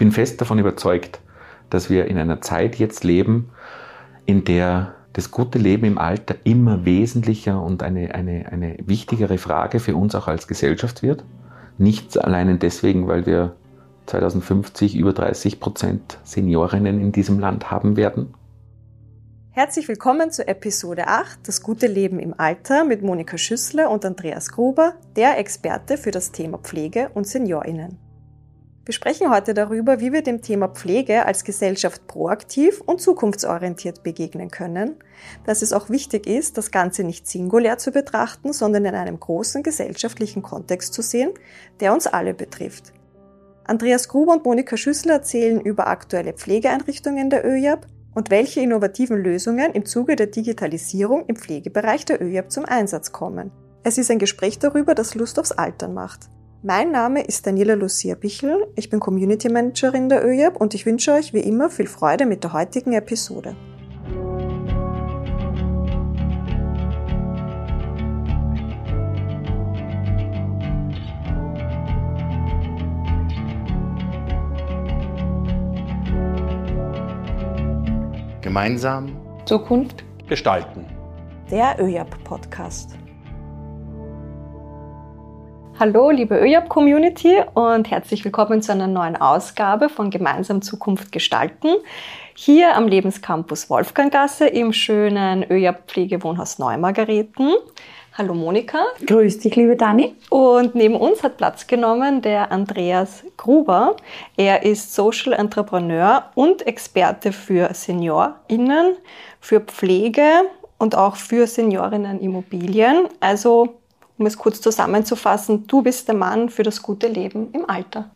bin fest davon überzeugt, dass wir in einer Zeit jetzt leben, in der das gute Leben im Alter immer wesentlicher und eine, eine, eine wichtigere Frage für uns auch als Gesellschaft wird. Nicht allein deswegen, weil wir 2050 über 30 Prozent Seniorinnen in diesem Land haben werden. Herzlich willkommen zu Episode 8, das gute Leben im Alter mit Monika Schüssler und Andreas Gruber, der Experte für das Thema Pflege und Seniorinnen. Wir sprechen heute darüber, wie wir dem Thema Pflege als Gesellschaft proaktiv und zukunftsorientiert begegnen können, dass es auch wichtig ist, das Ganze nicht singulär zu betrachten, sondern in einem großen gesellschaftlichen Kontext zu sehen, der uns alle betrifft. Andreas Gruber und Monika Schüssler erzählen über aktuelle Pflegeeinrichtungen der ÖJAB und welche innovativen Lösungen im Zuge der Digitalisierung im Pflegebereich der ÖJAB zum Einsatz kommen. Es ist ein Gespräch darüber, das Lust aufs Altern macht. Mein Name ist Daniela Lucia Bichel, ich bin Community Managerin der ÖJAB und ich wünsche euch wie immer viel Freude mit der heutigen Episode. Gemeinsam Zukunft gestalten. Der ÖJAB Podcast. Hallo, liebe ÖJAB-Community und herzlich willkommen zu einer neuen Ausgabe von Gemeinsam Zukunft gestalten. Hier am Lebenscampus Wolfganggasse im schönen ÖJAB-Pflegewohnhaus Neumargareten. Hallo Monika. Grüß dich, liebe Dani. Und neben uns hat Platz genommen der Andreas Gruber. Er ist Social Entrepreneur und Experte für SeniorInnen, für Pflege und auch für Seniorinnen-Immobilien. Also um es kurz zusammenzufassen, du bist der Mann für das gute Leben im Alter.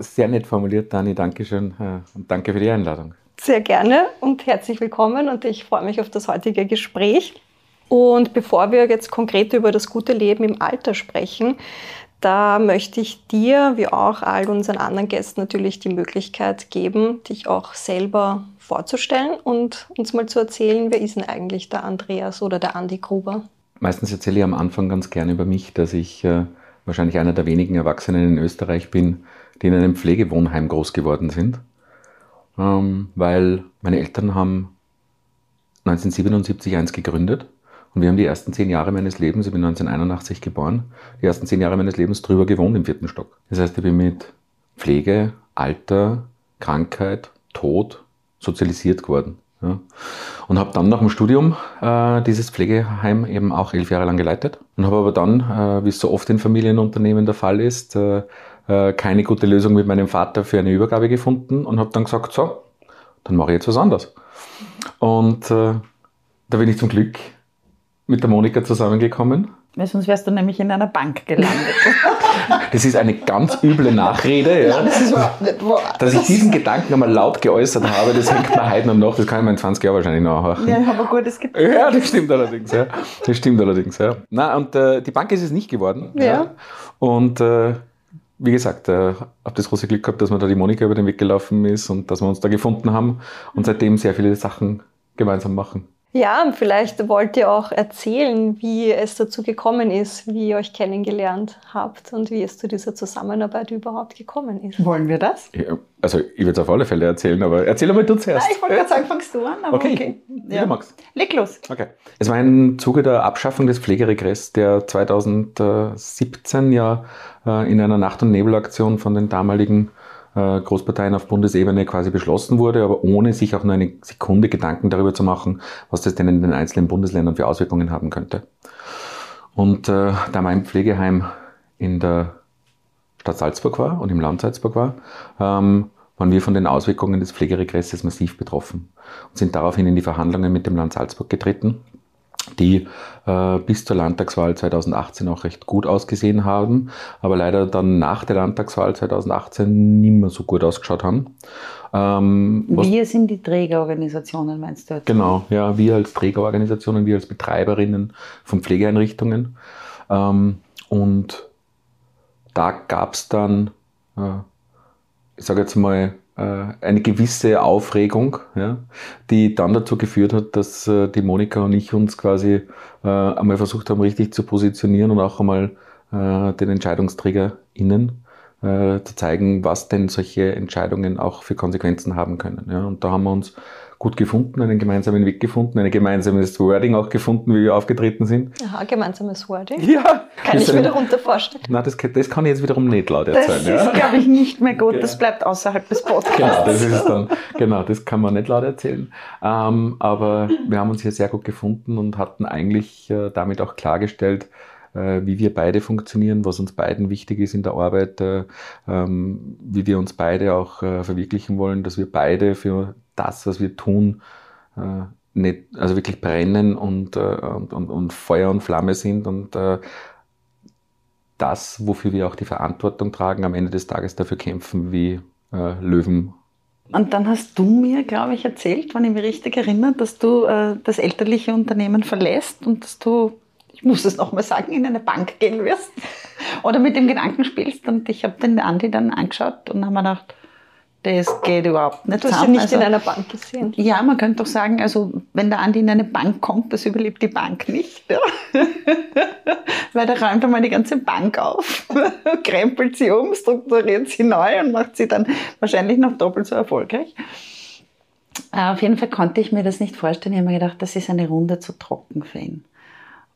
Sehr nett formuliert, Dani. Dankeschön äh, und danke für die Einladung. Sehr gerne und herzlich willkommen und ich freue mich auf das heutige Gespräch. Und bevor wir jetzt konkret über das gute Leben im Alter sprechen, da möchte ich dir, wie auch all unseren anderen Gästen, natürlich die Möglichkeit geben, dich auch selber vorzustellen und uns mal zu erzählen, wer ist denn eigentlich der Andreas oder der Andi Gruber? Meistens erzähle ich am Anfang ganz gerne über mich, dass ich äh, wahrscheinlich einer der wenigen Erwachsenen in Österreich bin, die in einem Pflegewohnheim groß geworden sind. Ähm, weil meine Eltern haben 1977 eins gegründet und wir haben die ersten zehn Jahre meines Lebens, ich bin 1981 geboren, die ersten zehn Jahre meines Lebens drüber gewohnt im vierten Stock. Das heißt, ich bin mit Pflege, Alter, Krankheit, Tod sozialisiert geworden. Ja. Und habe dann nach dem Studium äh, dieses Pflegeheim eben auch elf Jahre lang geleitet und habe aber dann, äh, wie es so oft in Familienunternehmen der Fall ist, äh, äh keine gute Lösung mit meinem Vater für eine Übergabe gefunden und habe dann gesagt, so, dann mache ich jetzt was anderes. Und äh, da bin ich zum Glück mit der Monika zusammengekommen weil sonst wärst du nämlich in einer Bank gelandet. Das ist eine ganz üble Nachrede, ja. Dass ich diesen Gedanken einmal laut geäußert habe, das hängt mir heute noch nach, das kann ich mir in 20 Jahren wahrscheinlich nachhören. Ja, aber gut, es gibt. Ja, das stimmt allerdings, ja. Das stimmt allerdings, ja. Na, und äh, die Bank ist es nicht geworden. Ja. ja. Und äh, wie gesagt, äh, habe das große Glück gehabt, dass mir da die Monika über den Weg gelaufen ist und dass wir uns da gefunden haben und seitdem sehr viele Sachen gemeinsam machen. Ja, vielleicht wollt ihr auch erzählen, wie es dazu gekommen ist, wie ihr euch kennengelernt habt und wie es zu dieser Zusammenarbeit überhaupt gekommen ist. Wollen wir das? Ja, also ich würde es auf alle Fälle erzählen, aber erzähl mal du zuerst. Nein, ich wollte gerade sagen, fangst du an, aber okay. okay. Ja. Magst. Leg los. Okay. Es war im Zuge der Abschaffung des Pflegeregress, der 2017 ja äh, in einer Nacht- und Nebelaktion von den damaligen äh, Großparteien auf Bundesebene quasi beschlossen wurde, aber ohne sich auch nur eine Sekunde Gedanken darüber zu machen, was das denn in den einzelnen Bundesländern für Auswirkungen haben könnte. Und äh, da mein Pflegeheim in der Stadt Salzburg war und im Land Salzburg war, ähm, waren wir von den Auswirkungen des Pflegeregresses massiv betroffen und sind daraufhin in die Verhandlungen mit dem Land Salzburg getreten die äh, bis zur Landtagswahl 2018 auch recht gut ausgesehen haben, aber leider dann nach der Landtagswahl 2018 nicht mehr so gut ausgeschaut haben. Ähm, wir sind die Trägerorganisationen, meinst du? Jetzt? Genau, ja, wir als Trägerorganisationen, wir als Betreiberinnen von Pflegeeinrichtungen. Ähm, und da gab es dann, äh, ich sage jetzt mal, eine gewisse Aufregung, ja, die dann dazu geführt hat, dass äh, die Monika und ich uns quasi äh, einmal versucht haben, richtig zu positionieren und auch einmal äh, den EntscheidungsträgerInnen äh, zu zeigen, was denn solche Entscheidungen auch für Konsequenzen haben können. Ja, und da haben wir uns gut gefunden, einen gemeinsamen Weg gefunden, ein gemeinsames Wording auch gefunden, wie wir aufgetreten sind. Aha, gemeinsames Wording? Ja. Kann ich mir darunter vorstellen? Nein, das, das kann ich jetzt wiederum nicht laut erzählen. Das ist, glaube ich, nicht mehr gut. Das bleibt außerhalb des Podcasts. Genau, das ist dann, genau, das kann man nicht laut erzählen. Ähm, aber wir haben uns hier sehr gut gefunden und hatten eigentlich äh, damit auch klargestellt, wie wir beide funktionieren, was uns beiden wichtig ist in der Arbeit, äh, ähm, wie wir uns beide auch äh, verwirklichen wollen, dass wir beide für das, was wir tun, äh, nicht, also wirklich brennen und, äh, und, und, und, Feuer und Flamme sind und äh, das, wofür wir auch die Verantwortung tragen, am Ende des Tages dafür kämpfen wie äh, Löwen. Und dann hast du mir, glaube ich, erzählt, wenn ich mich richtig erinnere, dass du äh, das elterliche Unternehmen verlässt und dass du, ich muss es nochmal sagen, in eine Bank gehen wirst oder mit dem Gedanken spielst. Und ich habe den Andi dann angeschaut und habe mir gedacht, das geht überhaupt nicht Du hast ihn nicht also, in einer Bank gesehen. Ja, man könnte doch sagen, also wenn der Andi in eine Bank kommt, das überlebt die Bank nicht. Ja? Weil der räumt einmal die ganze Bank auf, krempelt sie um, strukturiert sie neu und macht sie dann wahrscheinlich noch doppelt so erfolgreich. Äh, auf jeden Fall konnte ich mir das nicht vorstellen. Ich habe mir gedacht, das ist eine Runde zu trocken für ihn.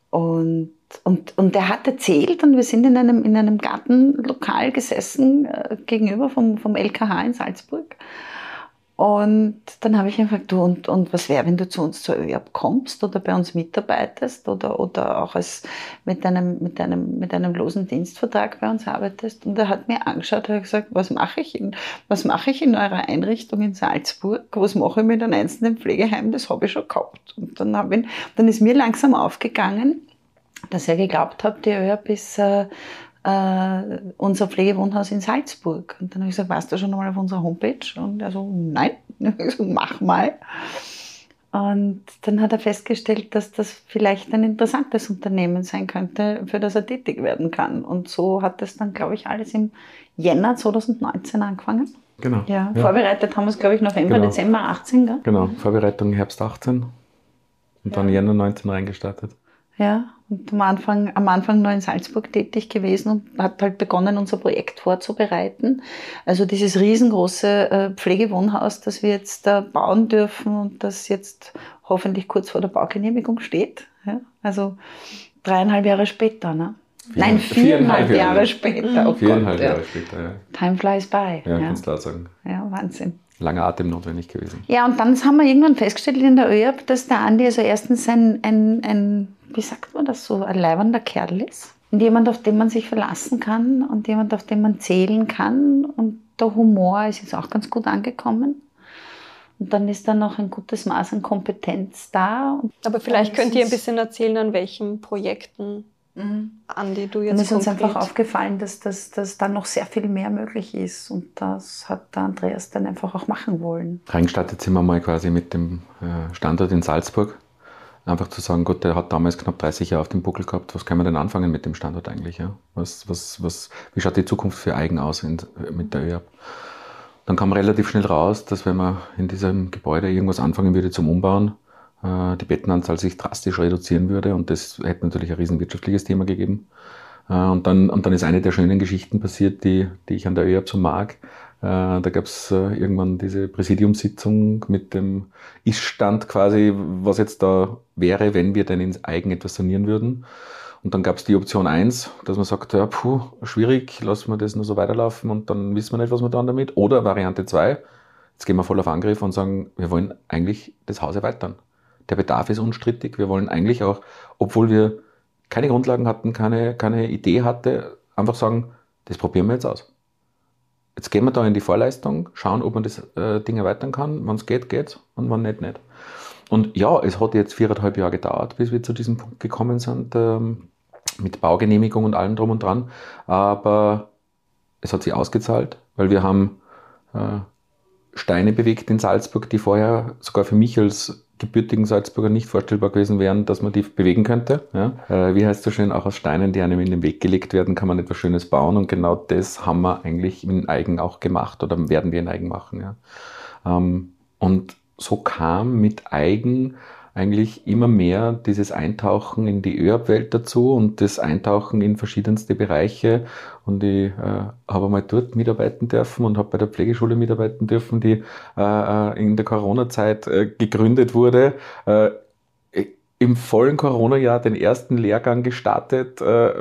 Und und, und er hat erzählt, und wir sind in einem, in einem Gartenlokal gesessen, äh, gegenüber vom, vom LKH in Salzburg. Und dann habe ich ihn gefragt, du, und, und was wäre, wenn du zu uns zur ÖAB kommst oder bei uns mitarbeitest oder, oder auch als mit einem, mit, einem, mit einem losen Dienstvertrag bei uns arbeitest? Und er hat mir angeschaut und hat gesagt, was mache ich in, ich in eurer Einrichtung in Salzburg? Was mache ich mit einem einzelnen Pflegeheim? Das habe ich schon gehabt. Und dann, habe ich, dann ist mir langsam aufgegangen, dass er geglaubt hat, die ÖRB ist äh, äh, unser Pflegewohnhaus in Salzburg. Und dann habe ich gesagt, warst du schon einmal auf unserer Homepage? Und er so, nein. Ich so, mach mal. Und dann hat er festgestellt, dass das vielleicht ein interessantes Unternehmen sein könnte, für das er tätig werden kann. Und so hat es dann, glaube ich, alles im Jänner 2019 angefangen. Genau. Ja, ja. vorbereitet haben wir es, glaube ich, November, genau. Dezember 18. Gell? Genau, Vorbereitung Herbst 18 und ja. dann Jänner 19 reingestartet. Ja, und am Anfang, am Anfang nur in Salzburg tätig gewesen und hat halt begonnen, unser Projekt vorzubereiten. Also dieses riesengroße äh, Pflegewohnhaus, das wir jetzt da bauen dürfen und das jetzt hoffentlich kurz vor der Baugenehmigung steht. Ja? Also dreieinhalb Jahre später, ne? Vier, Nein, viereinhalb, Jahre, Jahre später. Oh viereinhalb Gott, Jahre ja. später, ja. Time flies by. Ja, ja. kannst du laut sagen. Ja, Wahnsinn langer Atem notwendig gewesen. Ja, und dann haben wir irgendwann festgestellt in der ÖAB, dass der Andi also erstens ein, ein, ein, wie sagt man das so, ein leibender Kerl ist. Und jemand, auf den man sich verlassen kann und jemand, auf den man zählen kann. Und der Humor ist jetzt auch ganz gut angekommen. Und dann ist da noch ein gutes Maß an Kompetenz da. Aber vielleicht könnt ihr ein bisschen erzählen, an welchen Projekten mhm. Andi, du jetzt Mir ist uns einfach aufgefallen, dass, dass, dass da noch sehr viel mehr möglich ist und das hat der Andreas dann einfach auch machen wollen. Reingestartet sind wir mal quasi mit dem äh, Standort in Salzburg. Einfach zu sagen, Gott, der hat damals knapp 30 Jahre auf dem Buckel gehabt, was kann man denn anfangen mit dem Standort eigentlich? Ja? Was, was, was, wie schaut die Zukunft für Eigen aus in, mit der ÖAB? Dann kam relativ schnell raus, dass wenn man in diesem Gebäude irgendwas anfangen würde zum Umbauen, äh, die Bettenanzahl sich drastisch reduzieren würde und das hätte natürlich ein riesenwirtschaftliches Thema gegeben. Äh, und dann, und dann ist eine der schönen Geschichten passiert, die, die ich an der ÖAB so mag. Äh, da gab es irgendwann diese Präsidiumssitzung mit dem Ist-Stand quasi, was jetzt da wäre, wenn wir denn ins Eigen etwas sanieren würden. Und dann gab es die Option 1, dass man sagt, ja, puh, schwierig, lassen wir das nur so weiterlaufen und dann wissen wir nicht, was wir dann damit. Oder Variante 2, jetzt gehen wir voll auf Angriff und sagen, wir wollen eigentlich das Haus erweitern der Bedarf ist unstrittig. Wir wollen eigentlich auch, obwohl wir keine Grundlagen hatten, keine, keine Idee hatte, einfach sagen, das probieren wir jetzt aus. Jetzt gehen wir da in die Vorleistung, schauen, ob man das äh, Ding erweitern kann. Wenn es geht, geht's und wenn nicht, nicht. Und ja, es hat jetzt viereinhalb Jahre gedauert, bis wir zu diesem Punkt gekommen sind, ähm, mit Baugenehmigung und allem drum und dran. Aber es hat sich ausgezahlt, weil wir haben äh, Steine bewegt in Salzburg, die vorher sogar für mich als gebürtigen Salzburger nicht vorstellbar gewesen wären, dass man die bewegen könnte. Ja? Äh, wie heißt so schön, auch aus Steinen, die einem in den Weg gelegt werden, kann man etwas Schönes bauen und genau das haben wir eigentlich in Eigen auch gemacht oder werden wir in Eigen machen. Ja? Ähm, und so kam mit Eigen eigentlich immer mehr dieses Eintauchen in die ÖAB-Welt dazu und das Eintauchen in verschiedenste Bereiche. Und ich äh, habe einmal dort mitarbeiten dürfen und habe bei der Pflegeschule mitarbeiten dürfen, die äh, äh in der Corona-Zeit äh, gegründet wurde. Äh, im vollen Corona-Jahr den ersten Lehrgang gestartet. Äh,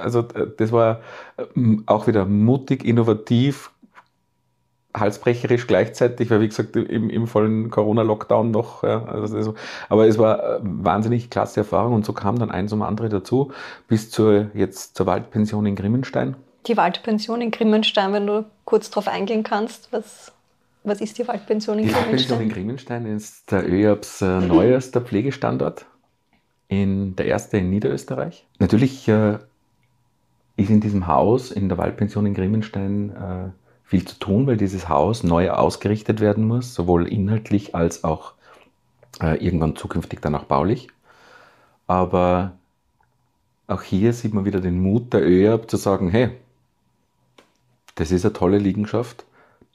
also äh, das war auch wieder mutig, innovativ, halsbrecherisch gleichzeitig, weil wie gesagt im, im vollen Corona-Lockdown noch, ja, also aber es war äh, wahnsinnig klasse Erfahrung und so kam dann eins um andere dazu, bis zur jetzt zur Waldpension in Grimmenstein. Die Waldpension in Grimmenstein, wenn du kurz darauf eingehen kannst, was, was ist die Waldpension in die Grimmenstein? Die Waldpension in Grimmenstein ist der ÖABs äh, neuester Pflegestandort, in, der erste in Niederösterreich. Natürlich äh, ist in diesem Haus, in der Waldpension in Grimmenstein, äh, viel zu tun, weil dieses Haus neu ausgerichtet werden muss, sowohl inhaltlich als auch äh, irgendwann zukünftig dann auch baulich. Aber auch hier sieht man wieder den Mut der ÖAB zu sagen, hey, das ist eine tolle Liegenschaft.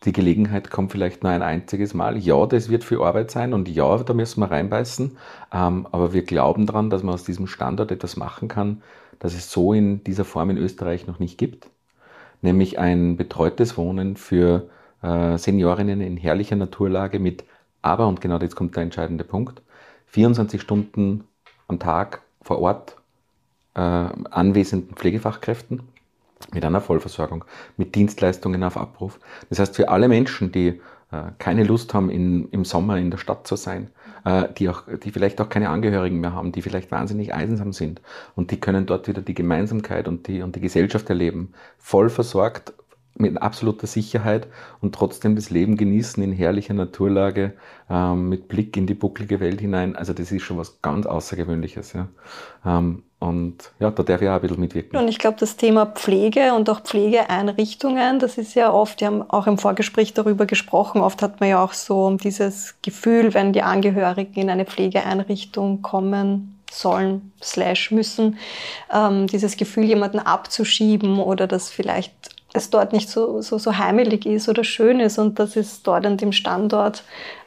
Die Gelegenheit kommt vielleicht nur ein einziges Mal. Ja, das wird viel Arbeit sein und ja, da müssen wir reinbeißen. Ähm, aber wir glauben daran, dass man aus diesem Standort etwas machen kann, das es so in dieser Form in Österreich noch nicht gibt nämlich ein betreutes Wohnen für äh, Seniorinnen in herrlicher Naturlage mit, aber, und genau jetzt kommt der entscheidende Punkt, 24 Stunden am Tag vor Ort äh, anwesenden Pflegefachkräften mit einer Vollversorgung, mit Dienstleistungen auf Abruf. Das heißt, für alle Menschen, die äh, keine Lust haben, in, im Sommer in der Stadt zu sein, die, auch, die vielleicht auch keine Angehörigen mehr haben, die vielleicht wahnsinnig einsam sind. Und die können dort wieder die Gemeinsamkeit und die, und die Gesellschaft erleben, voll versorgt, mit absoluter Sicherheit und trotzdem das Leben genießen in herrlicher Naturlage, ähm, mit Blick in die bucklige Welt hinein. Also das ist schon was ganz Außergewöhnliches. Ja. Ähm, und ja, da darf ich auch ein bisschen mitwirken. Und ich glaube, das Thema Pflege und auch Pflegeeinrichtungen, das ist ja oft, wir haben auch im Vorgespräch darüber gesprochen, oft hat man ja auch so dieses Gefühl, wenn die Angehörigen in eine Pflegeeinrichtung kommen, sollen, slash müssen, ähm, dieses Gefühl, jemanden abzuschieben oder dass vielleicht es dort nicht so, so, so heimelig ist oder schön ist und das ist dort an dem Standort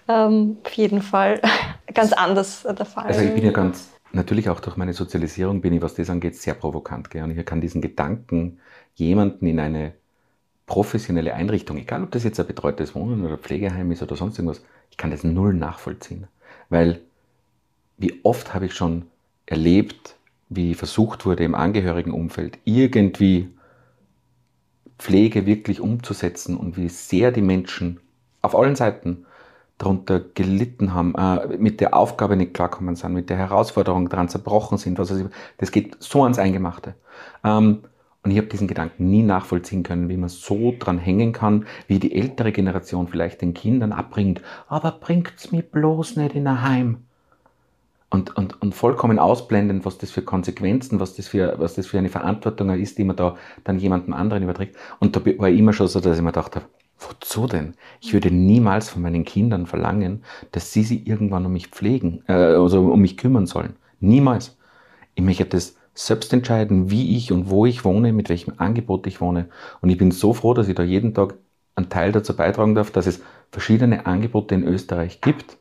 ähm, auf jeden Fall ganz anders der Fall. Also ich bin ja ganz natürlich auch durch meine Sozialisierung bin ich, was das angeht, sehr provokant. Gell? Und ich kann diesen Gedanken, jemanden in eine professionelle Einrichtung, egal ob das jetzt ein betreutes Wohnen oder Pflegeheim ist oder sonst irgendwas, ich kann das null nachvollziehen. Weil wie oft habe ich schon erlebt, wie versucht wurde im Angehörigenumfeld irgendwie Pflege wirklich umzusetzen und wie sehr die Menschen auf allen Seiten darunter gelitten haben, äh, mit der Aufgabe nicht klarkommen sind, mit der Herausforderung dran zerbrochen sind. Was also, das geht so ans Eingemachte. Ähm, und ich habe diesen Gedanken nie nachvollziehen können, wie man so dran hängen kann, wie die ältere Generation vielleicht den Kindern abbringt. Aber bringt's mir bloß nicht in ein Heim. Und, und, und vollkommen ausblendend, was das für Konsequenzen, was das für, was das für eine Verantwortung ist, die man da dann jemandem anderen überträgt. Und da war ich immer schon so, dass ich mir gedacht habe, Wozu denn? Ich würde niemals von meinen Kindern verlangen, dass sie sich irgendwann um mich pflegen, äh, also um mich kümmern sollen. Niemals. Ich möchte das selbst entscheiden, wie ich und wo ich wohne, mit welchem Angebot ich wohne. Und ich bin so froh, dass ich da jeden Tag einen Teil dazu beitragen darf, dass es verschiedene Angebote in Österreich gibt,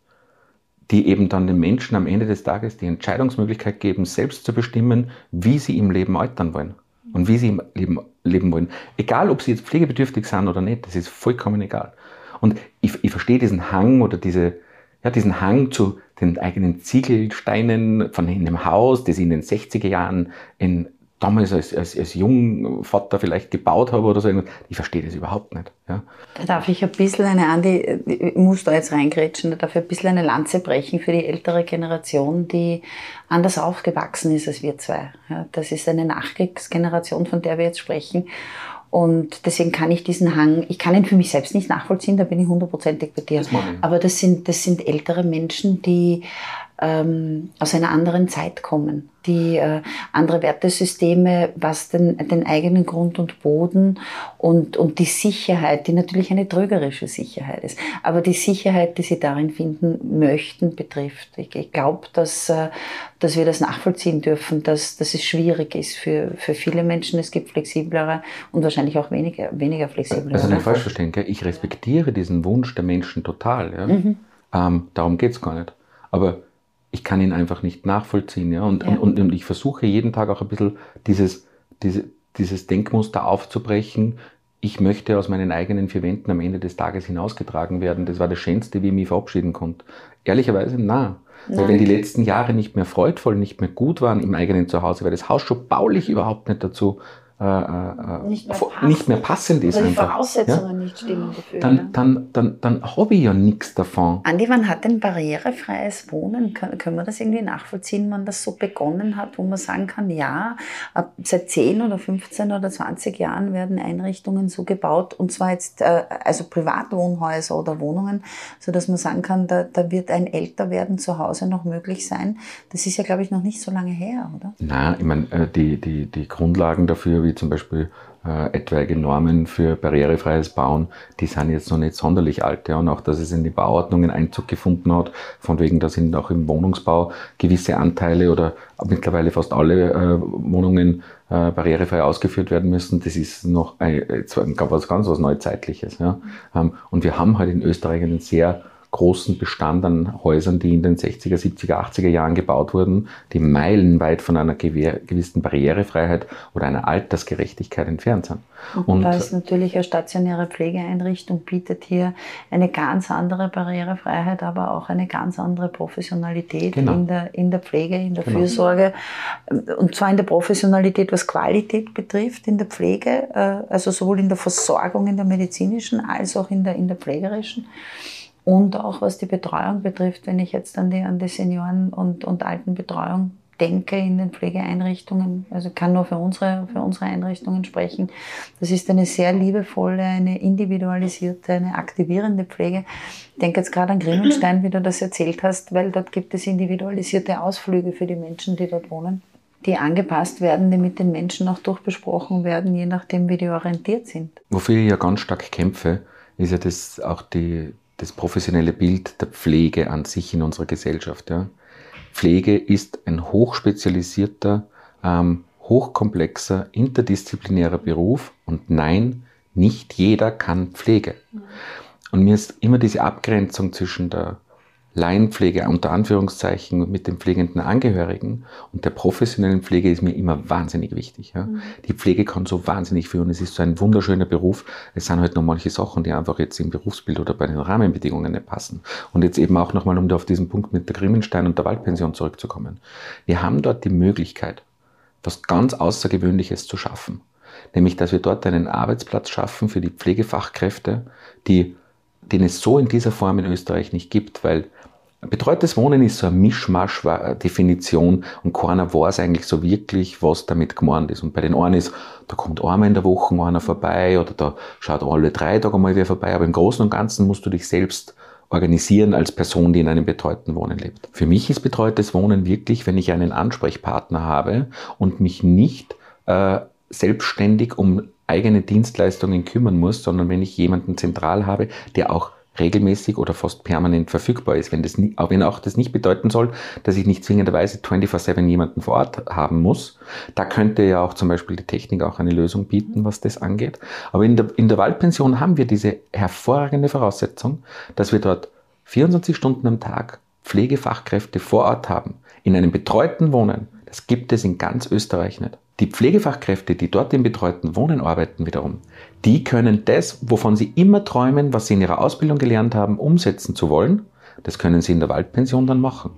die eben dann den Menschen am Ende des Tages die Entscheidungsmöglichkeit geben, selbst zu bestimmen, wie sie im Leben altern wollen und wie sie im Leben leben wollen. Egal, ob sie jetzt pflegebedürftig sind oder nicht, das ist vollkommen egal. Und ich, ich verstehe diesen Hang oder diese, ja, diesen Hang zu den eigenen Ziegelsteinen von in einem Haus, das in den 60er Jahren in damals als, als, als Jungvater vielleicht gebaut habe oder so. Ich verstehe das überhaupt nicht. Ja. Da darf ich ein bisschen eine, Andi, ich muss da jetzt reingrätschen, da darf ich ein bisschen eine Lanze brechen für die ältere Generation, die anders aufgewachsen ist als wir zwei. Ja, das ist eine Nachkriegsgeneration, von der wir jetzt sprechen. Und deswegen kann ich diesen Hang, ich kann ihn für mich selbst nicht nachvollziehen, da bin ich hundertprozentig bei dir. Das Aber das sind, das sind ältere Menschen, die ähm, aus einer anderen Zeit kommen, die äh, andere Wertesysteme, was den, den eigenen Grund und Boden und, und die Sicherheit, die natürlich eine trügerische Sicherheit ist, aber die Sicherheit, die sie darin finden möchten, betrifft. Ich, ich glaube, dass, äh, dass wir das nachvollziehen dürfen, dass, dass es schwierig ist für, für viele Menschen. Es gibt flexiblere und wahrscheinlich auch weniger, weniger flexible. Also nicht falsch verstehen, gell? ich respektiere diesen Wunsch der Menschen total. Ja? Mhm. Ähm, darum geht es gar nicht. Aber ich kann ihn einfach nicht nachvollziehen. Ja? Und, ja. und, und ich versuche jeden Tag auch ein bisschen dieses, diese, dieses Denkmuster aufzubrechen. Ich möchte aus meinen eigenen vier Wänden am Ende des Tages hinausgetragen werden. Das war das Schönste, wie ich mich verabschieden konnte. Ehrlicherweise, na. Weil wenn die letzten Jahre nicht mehr freudvoll, nicht mehr gut waren im eigenen Zuhause, weil das Haus schon baulich überhaupt nicht dazu nicht, mehr nicht, mehr passend ist. Weil die Voraussetzungen ja? nicht stimmen dafür. Dann, ja. dann, dann, dann habe ich ja nichts davon. Andi, wann hat denn barrierefreies Wohnen? Können wir das irgendwie nachvollziehen, wann das so begonnen hat, wo man sagen kann, ja, seit 10 oder 15 oder 20 Jahren werden Einrichtungen so gebaut, und zwar jetzt äh, also Privatwohnhäuser oder Wohnungen, sodass man sagen kann, da, da wird ein Älterwerden zu Hause noch möglich sein. Das ist ja, glaube ich, noch nicht so lange her, oder? Nein, ich meine, die, die, die Grundlagen dafür, wie wie zum Beispiel äh, etwaige Normen für barrierefreies Bauen, die sind jetzt noch nicht sonderlich alt. Ja. Und auch, dass es in die Bauordnungen Einzug gefunden hat, von wegen, da sind auch im Wohnungsbau gewisse Anteile oder mittlerweile fast alle äh, Wohnungen äh, barrierefrei ausgeführt werden müssen. Das ist noch ein, was ganz was Neuzeitliches. Ja. Ähm, und wir haben halt in Österreich einen sehr großen Bestand an Häusern, die in den 60er, 70er, 80er Jahren gebaut wurden, die meilenweit von einer gewissen Barrierefreiheit oder einer Altersgerechtigkeit entfernt sind. Und, und da ist natürlich eine stationäre Pflegeeinrichtung, bietet hier eine ganz andere Barrierefreiheit, aber auch eine ganz andere Professionalität genau. in, der, in der Pflege, in der genau. Fürsorge. Und zwar in der Professionalität, was Qualität betrifft, in der Pflege, äh, also sowohl in der Versorgung, in der medizinischen, als auch in der, in der pflegerischen. Und auch was die Betreuung betrifft, wenn ich jetzt an die, an die Senioren- und, und Altenbetreuung denke in den Pflegeeinrichtungen, also kann nur für unsere, für unsere Einrichtungen sprechen. Das ist eine sehr liebevolle, eine individualisierte, eine aktivierende Pflege. Ich denke jetzt gerade an Grimmenstein, wie du das erzählt hast, weil dort gibt es individualisierte Ausflüge für die Menschen, die dort wohnen, die angepasst werden, die mit den Menschen auch durchbesprochen werden, je nachdem, wie die orientiert sind. Wofür ich ja ganz stark kämpfe, ist ja das auch die, das professionelle Bild der Pflege an sich in unserer Gesellschaft. Ja. Pflege ist ein hochspezialisierter, ähm, hochkomplexer, interdisziplinärer Beruf und nein, nicht jeder kann Pflege. Und mir ist immer diese Abgrenzung zwischen der Laienpflege unter Anführungszeichen mit den pflegenden Angehörigen und der professionellen Pflege ist mir immer wahnsinnig wichtig. Ja. Mhm. Die Pflege kann so wahnsinnig führen. Es ist so ein wunderschöner Beruf. Es sind halt noch manche Sachen, die einfach jetzt im Berufsbild oder bei den Rahmenbedingungen nicht passen. Und jetzt eben auch nochmal, um auf diesen Punkt mit der Grimmenstein und der Waldpension zurückzukommen. Wir haben dort die Möglichkeit, was ganz Außergewöhnliches zu schaffen. Nämlich, dass wir dort einen Arbeitsplatz schaffen für die Pflegefachkräfte, die den es so in dieser Form in Österreich nicht gibt, weil Betreutes Wohnen ist so eine Mischmasch-Definition und keiner weiß eigentlich so wirklich, was damit gemeint ist. Und bei den einen ist, da kommt einmal in der Woche einer vorbei oder da schaut alle drei Tage mal wer vorbei, aber im Großen und Ganzen musst du dich selbst organisieren als Person, die in einem betreuten Wohnen lebt. Für mich ist betreutes Wohnen wirklich, wenn ich einen Ansprechpartner habe und mich nicht äh, selbstständig um eigene Dienstleistungen kümmern muss, sondern wenn ich jemanden zentral habe, der auch regelmäßig oder fast permanent verfügbar ist. Wenn, das, auch wenn auch das nicht bedeuten soll, dass ich nicht zwingenderweise 24-7 jemanden vor Ort haben muss. Da könnte ja auch zum Beispiel die Technik auch eine Lösung bieten, was das angeht. Aber in der, in der Waldpension haben wir diese hervorragende Voraussetzung, dass wir dort 24 Stunden am Tag Pflegefachkräfte vor Ort haben, in einem betreuten Wohnen. Das gibt es in ganz Österreich nicht. Die Pflegefachkräfte, die dort im betreuten Wohnen arbeiten wiederum, die können das, wovon sie immer träumen, was sie in ihrer Ausbildung gelernt haben, umsetzen zu wollen. Das können sie in der Waldpension dann machen.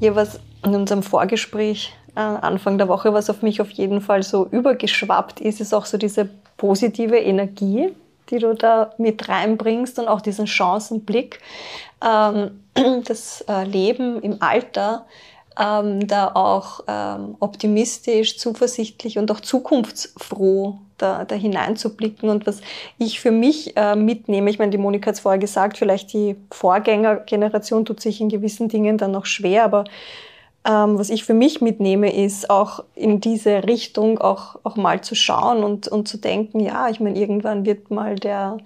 Ja, was in unserem Vorgespräch äh, Anfang der Woche, was auf mich auf jeden Fall so übergeschwappt ist, ist auch so diese positive Energie, die du da mit reinbringst und auch diesen Chancenblick, ähm, das äh, Leben im Alter ähm, da auch ähm, optimistisch, zuversichtlich und auch zukunftsfroh da, da hineinzublicken. Und was ich für mich äh, mitnehme, ich meine, die Monika hat es vorher gesagt, vielleicht die Vorgängergeneration tut sich in gewissen Dingen dann noch schwer, aber ähm, was ich für mich mitnehme, ist auch in diese Richtung auch, auch mal zu schauen und, und zu denken, ja, ich meine, irgendwann wird mal der,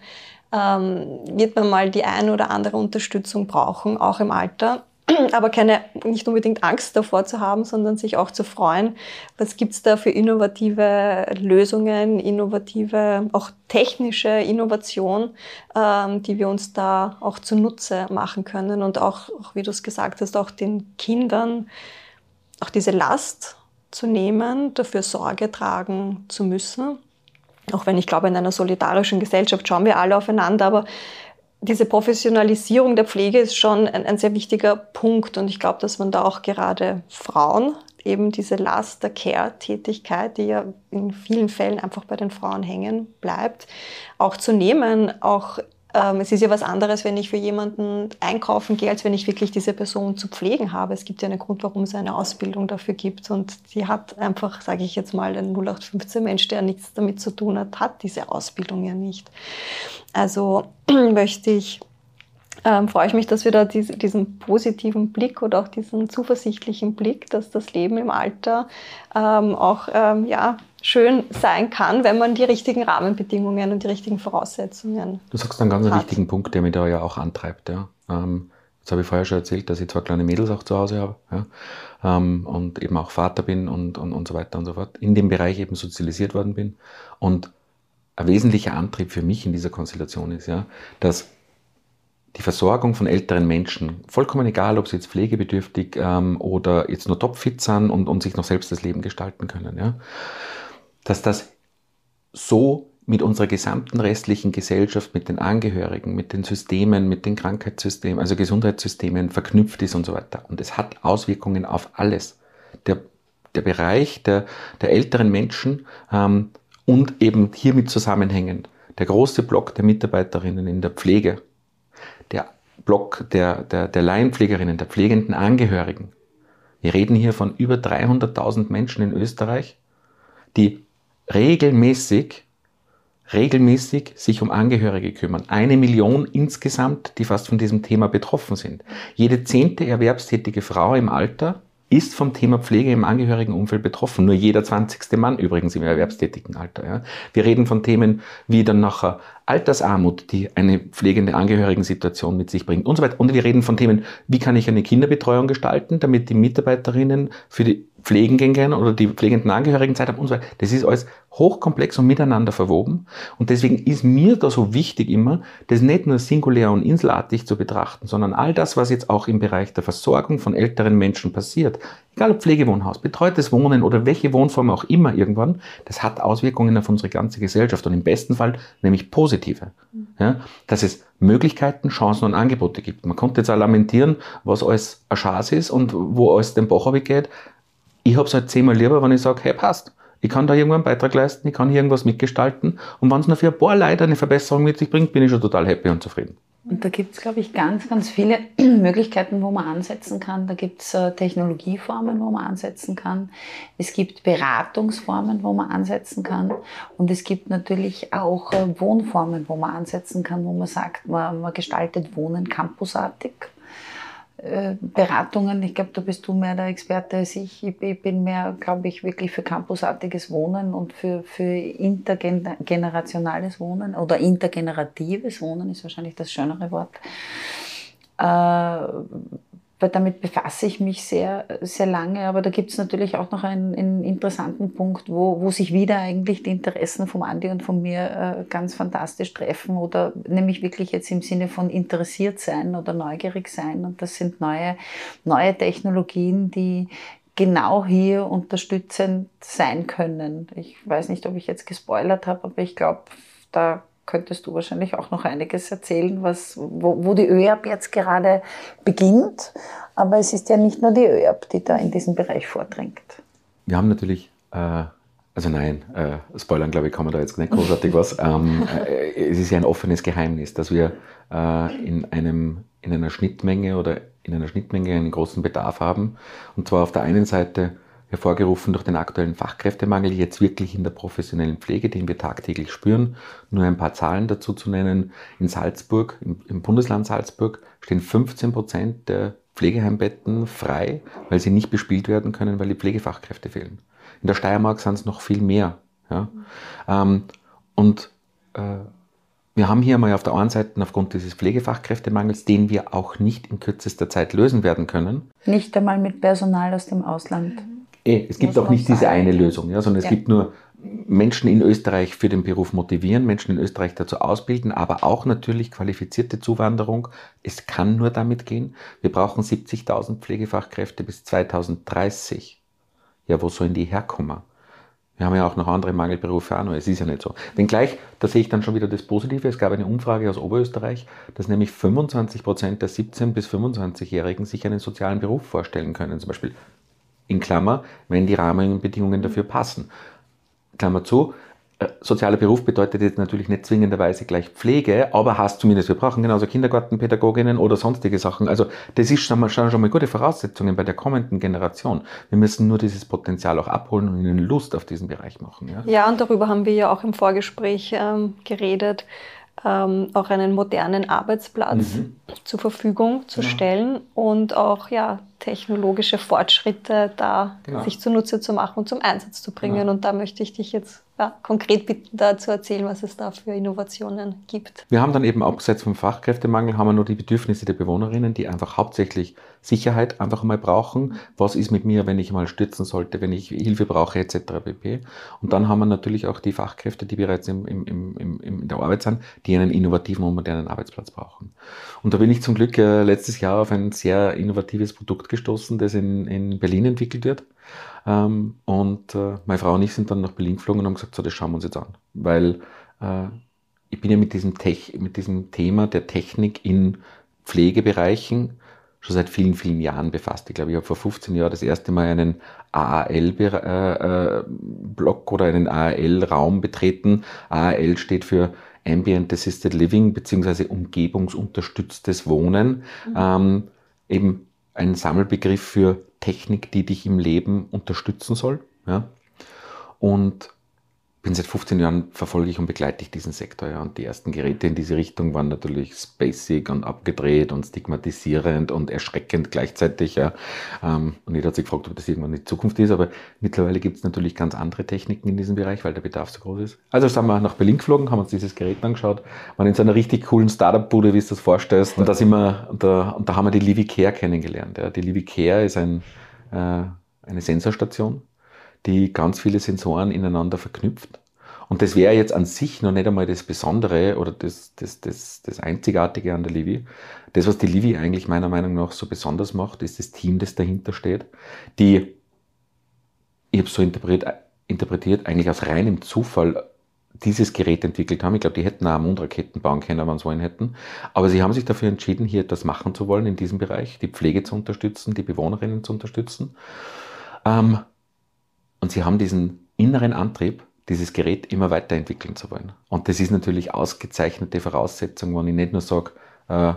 ähm, wird man mal die eine oder andere Unterstützung brauchen, auch im Alter. aber keine, nicht unbedingt Angst davor zu haben, sondern sich auch zu freuen. Was gibt's da für innovative Lösungen, innovative, auch technische Innovation, ähm, die wir uns da auch zunutze machen können und auch, auch wie du es gesagt hast, auch den Kindern auch diese Last zu nehmen, dafür Sorge tragen zu müssen. Auch wenn ich glaube, in einer solidarischen Gesellschaft schauen wir alle aufeinander, aber diese Professionalisierung der Pflege ist schon ein, ein sehr wichtiger Punkt. Und ich glaube, dass man da auch gerade Frauen eben diese Last der Care-Tätigkeit, die ja in vielen Fällen einfach bei den Frauen hängen bleibt, auch zu nehmen, auch es ist ja was anderes, wenn ich für jemanden einkaufen gehe, als wenn ich wirklich diese Person zu pflegen habe. Es gibt ja einen Grund, warum es eine Ausbildung dafür gibt. Und die hat einfach, sage ich jetzt mal, ein 0815 Mensch, der nichts damit zu tun hat, hat diese Ausbildung ja nicht. Also möchte ich ähm, freue ich mich, dass wir da diese, diesen positiven Blick oder auch diesen zuversichtlichen Blick, dass das Leben im Alter ähm, auch ähm, ja, schön sein kann, wenn man die richtigen Rahmenbedingungen und die richtigen Voraussetzungen Du sagst einen ganz hat. wichtigen Punkt, der mich da ja auch antreibt. Ja. Ähm, das habe ich vorher schon erzählt, dass ich zwei kleine Mädels auch zu Hause habe ja, ähm, und eben auch Vater bin und, und, und so weiter und so fort. In dem Bereich eben sozialisiert worden bin. Und ein wesentlicher Antrieb für mich in dieser Konstellation ist, ja, dass die Versorgung von älteren Menschen, vollkommen egal, ob sie jetzt pflegebedürftig ähm, oder jetzt nur topfit sind und, und sich noch selbst das Leben gestalten können, ja, dass das so mit unserer gesamten restlichen Gesellschaft, mit den Angehörigen, mit den Systemen, mit den Krankheitssystemen, also Gesundheitssystemen verknüpft ist und so weiter. Und es hat Auswirkungen auf alles. Der, der Bereich der, der älteren Menschen ähm, und eben hiermit zusammenhängend der große Block der Mitarbeiterinnen in der Pflege, der Block der, der, der Laienpflegerinnen, der pflegenden Angehörigen. Wir reden hier von über 300.000 Menschen in Österreich, die regelmäßig, regelmäßig sich um Angehörige kümmern. Eine Million insgesamt, die fast von diesem Thema betroffen sind. Jede zehnte erwerbstätige Frau im Alter ist vom Thema Pflege im Angehörigenumfeld betroffen. Nur jeder zwanzigste Mann übrigens im erwerbstätigen Alter. Ja. Wir reden von Themen wie dann nachher Altersarmut, die eine pflegende Angehörigensituation mit sich bringt und so weiter. Und wir reden von Themen, wie kann ich eine Kinderbetreuung gestalten, damit die Mitarbeiterinnen für die Pflegengänge oder die pflegenden Angehörigen Zeit haben und so weiter. Das ist alles hochkomplex und miteinander verwoben. Und deswegen ist mir da so wichtig immer, das nicht nur singulär und inselartig zu betrachten, sondern all das, was jetzt auch im Bereich der Versorgung von älteren Menschen passiert, egal ob Pflegewohnhaus, betreutes Wohnen oder welche Wohnform auch immer irgendwann, das hat Auswirkungen auf unsere ganze Gesellschaft und im besten Fall nämlich positive. Ja, dass es Möglichkeiten, Chancen und Angebote gibt. Man konnte jetzt auch lamentieren, was alles eine Chance ist und wo alles den Bach geht. Ich habe es halt zehnmal lieber, wenn ich sage, hey, passt. Ich kann da irgendwo einen Beitrag leisten, ich kann hier irgendwas mitgestalten. Und wenn es nur für ein paar Leute eine Verbesserung mit sich bringt, bin ich schon total happy und zufrieden. Und da gibt es, glaube ich, ganz, ganz viele Möglichkeiten, wo man ansetzen kann. Da gibt es äh, Technologieformen, wo man ansetzen kann. Es gibt Beratungsformen, wo man ansetzen kann. Und es gibt natürlich auch äh, Wohnformen, wo man ansetzen kann, wo man sagt, man, man gestaltet Wohnen campusartig. Äh, Beratungen, ich glaube, da bist du mehr der Experte als ich. Ich bin mehr, glaube ich, wirklich für campusartiges Wohnen und für, für intergenerationales Wohnen oder intergeneratives Wohnen ist wahrscheinlich das schönere Wort. Äh, weil damit befasse ich mich sehr, sehr lange. Aber da gibt es natürlich auch noch einen, einen, interessanten Punkt, wo, wo sich wieder eigentlich die Interessen vom Andi und von mir äh, ganz fantastisch treffen oder nämlich wirklich jetzt im Sinne von interessiert sein oder neugierig sein. Und das sind neue, neue Technologien, die genau hier unterstützend sein können. Ich weiß nicht, ob ich jetzt gespoilert habe, aber ich glaube, da könntest du wahrscheinlich auch noch einiges erzählen, was, wo, wo die ÖAB jetzt gerade beginnt. Aber es ist ja nicht nur die ÖAB, die da in diesem Bereich vordringt. Wir haben natürlich, äh, also nein, äh, spoilern glaube ich, kann man da jetzt nicht großartig was. Ähm, äh, es ist ja ein offenes Geheimnis, dass wir äh, in, einem, in einer Schnittmenge oder in einer Schnittmenge einen großen Bedarf haben. Und zwar auf der einen Seite hervorgerufen durch den aktuellen Fachkräftemangel, jetzt wirklich in der professionellen Pflege, den wir tagtäglich spüren. Nur ein paar Zahlen dazu zu nennen. In Salzburg, im, Bundesland Salzburg, stehen 15 Prozent der Pflegeheimbetten frei, weil sie nicht bespielt werden können, weil die Pflegefachkräfte fehlen. In der Steiermark sind es noch viel mehr. Ja? Ähm, und äh, wir haben hier mal auf der einen Seite aufgrund dieses Pflegefachkräftemangels, den wir auch nicht in kürzester Zeit lösen werden können. Nicht einmal mit Personal aus dem Ausland. Eh, es gibt auch nicht diese eine Lösung, ja, sondern es ja. gibt nur Menschen in Österreich für den Beruf motivieren, Menschen in Österreich dazu ausbilden, aber auch natürlich qualifizierte Zuwanderung. Es kann nur damit gehen. Wir brauchen 70.000 Pflegefachkräfte bis 2030. Ja, wo sollen die herkommen? Wir haben ja auch noch andere Mangelberufe auch noch. Es ist ja nicht so. Wenngleich, da sehe ich dann schon wieder das Positive. Es gab eine Umfrage aus Oberösterreich, dass nämlich 25 Prozent der 17- bis 25-Jährigen sich einen sozialen Beruf vorstellen können. Zum Beispiel in Klammer, wenn die Rahmenbedingungen dafür passen. Klammer zu, äh, sozialer Beruf bedeutet jetzt natürlich nicht zwingenderweise gleich Pflege, aber heißt zumindest, wir brauchen genauso Kindergartenpädagoginnen oder sonstige Sachen. Also das ist schon mal, schon mal gute Voraussetzungen bei der kommenden Generation. Wir müssen nur dieses Potenzial auch abholen und ihnen Lust auf diesen Bereich machen. Ja, ja und darüber haben wir ja auch im Vorgespräch ähm, geredet, ähm, auch einen modernen Arbeitsplatz mhm. zur Verfügung zu genau. stellen und auch ja, technologische Fortschritte da genau. sich zunutze zu machen und zum Einsatz zu bringen. Genau. Und da möchte ich dich jetzt ja, konkret bitten, da zu erzählen, was es da für Innovationen gibt. Wir haben dann eben abseits vom Fachkräftemangel haben wir nur die Bedürfnisse der Bewohnerinnen, die einfach hauptsächlich Sicherheit einfach mal brauchen. Was ist mit mir, wenn ich mal stürzen sollte, wenn ich Hilfe brauche, etc. pp. Und dann haben wir natürlich auch die Fachkräfte, die bereits im, im, im, im, in der Arbeit sind, die einen innovativen und modernen Arbeitsplatz brauchen. Und da bin ich zum Glück äh, letztes Jahr auf ein sehr innovatives Produkt gestoßen, das in, in Berlin entwickelt wird. Ähm, und äh, meine Frau und ich sind dann nach Berlin geflogen und haben gesagt, so, das schauen wir uns jetzt an. Weil äh, ich bin ja mit diesem, Tech, mit diesem Thema der Technik in Pflegebereichen schon seit vielen, vielen Jahren befasst. Ich glaube, ich habe vor 15 Jahren das erste Mal einen AAL-Block äh, äh, oder einen AAL-Raum betreten. AAL steht für Ambient Assisted Living beziehungsweise umgebungsunterstütztes Wohnen. Mhm. Ähm, eben ein Sammelbegriff für Technik, die dich im Leben unterstützen soll. Ja? Und bin seit 15 Jahren verfolge ich und begleite ich diesen Sektor. Ja. Und die ersten Geräte in diese Richtung waren natürlich spacig und abgedreht und stigmatisierend und erschreckend gleichzeitig. Ja. Ähm, und jeder hat sich gefragt, ob das irgendwann die Zukunft ist. Aber mittlerweile gibt es natürlich ganz andere Techniken in diesem Bereich, weil der Bedarf so groß ist. Also sind wir nach Berlin geflogen, haben uns dieses Gerät angeschaut, waren in so einer richtig coolen Startup-Bude, wie du das vorstellst. Und da sind wir, und da, und da haben wir die Livy Care kennengelernt. Ja. Die Livy Care ist ein, äh, eine Sensorstation die ganz viele Sensoren ineinander verknüpft. Und das wäre jetzt an sich noch nicht einmal das Besondere oder das, das, das, das Einzigartige an der Livy. Das, was die Livy eigentlich meiner Meinung nach so besonders macht, ist das Team, das dahinter steht, die, ich habe so interpretiert, interpretiert, eigentlich aus reinem Zufall dieses Gerät entwickelt haben. Ich glaube, die hätten auch Mondraketen bauen können, wenn sie wollen hätten. Aber sie haben sich dafür entschieden, hier etwas machen zu wollen in diesem Bereich, die Pflege zu unterstützen, die Bewohnerinnen zu unterstützen. Ähm, und sie haben diesen inneren Antrieb, dieses Gerät immer weiterentwickeln zu wollen. Und das ist natürlich ausgezeichnete Voraussetzung, wenn ich nicht nur sage, äh,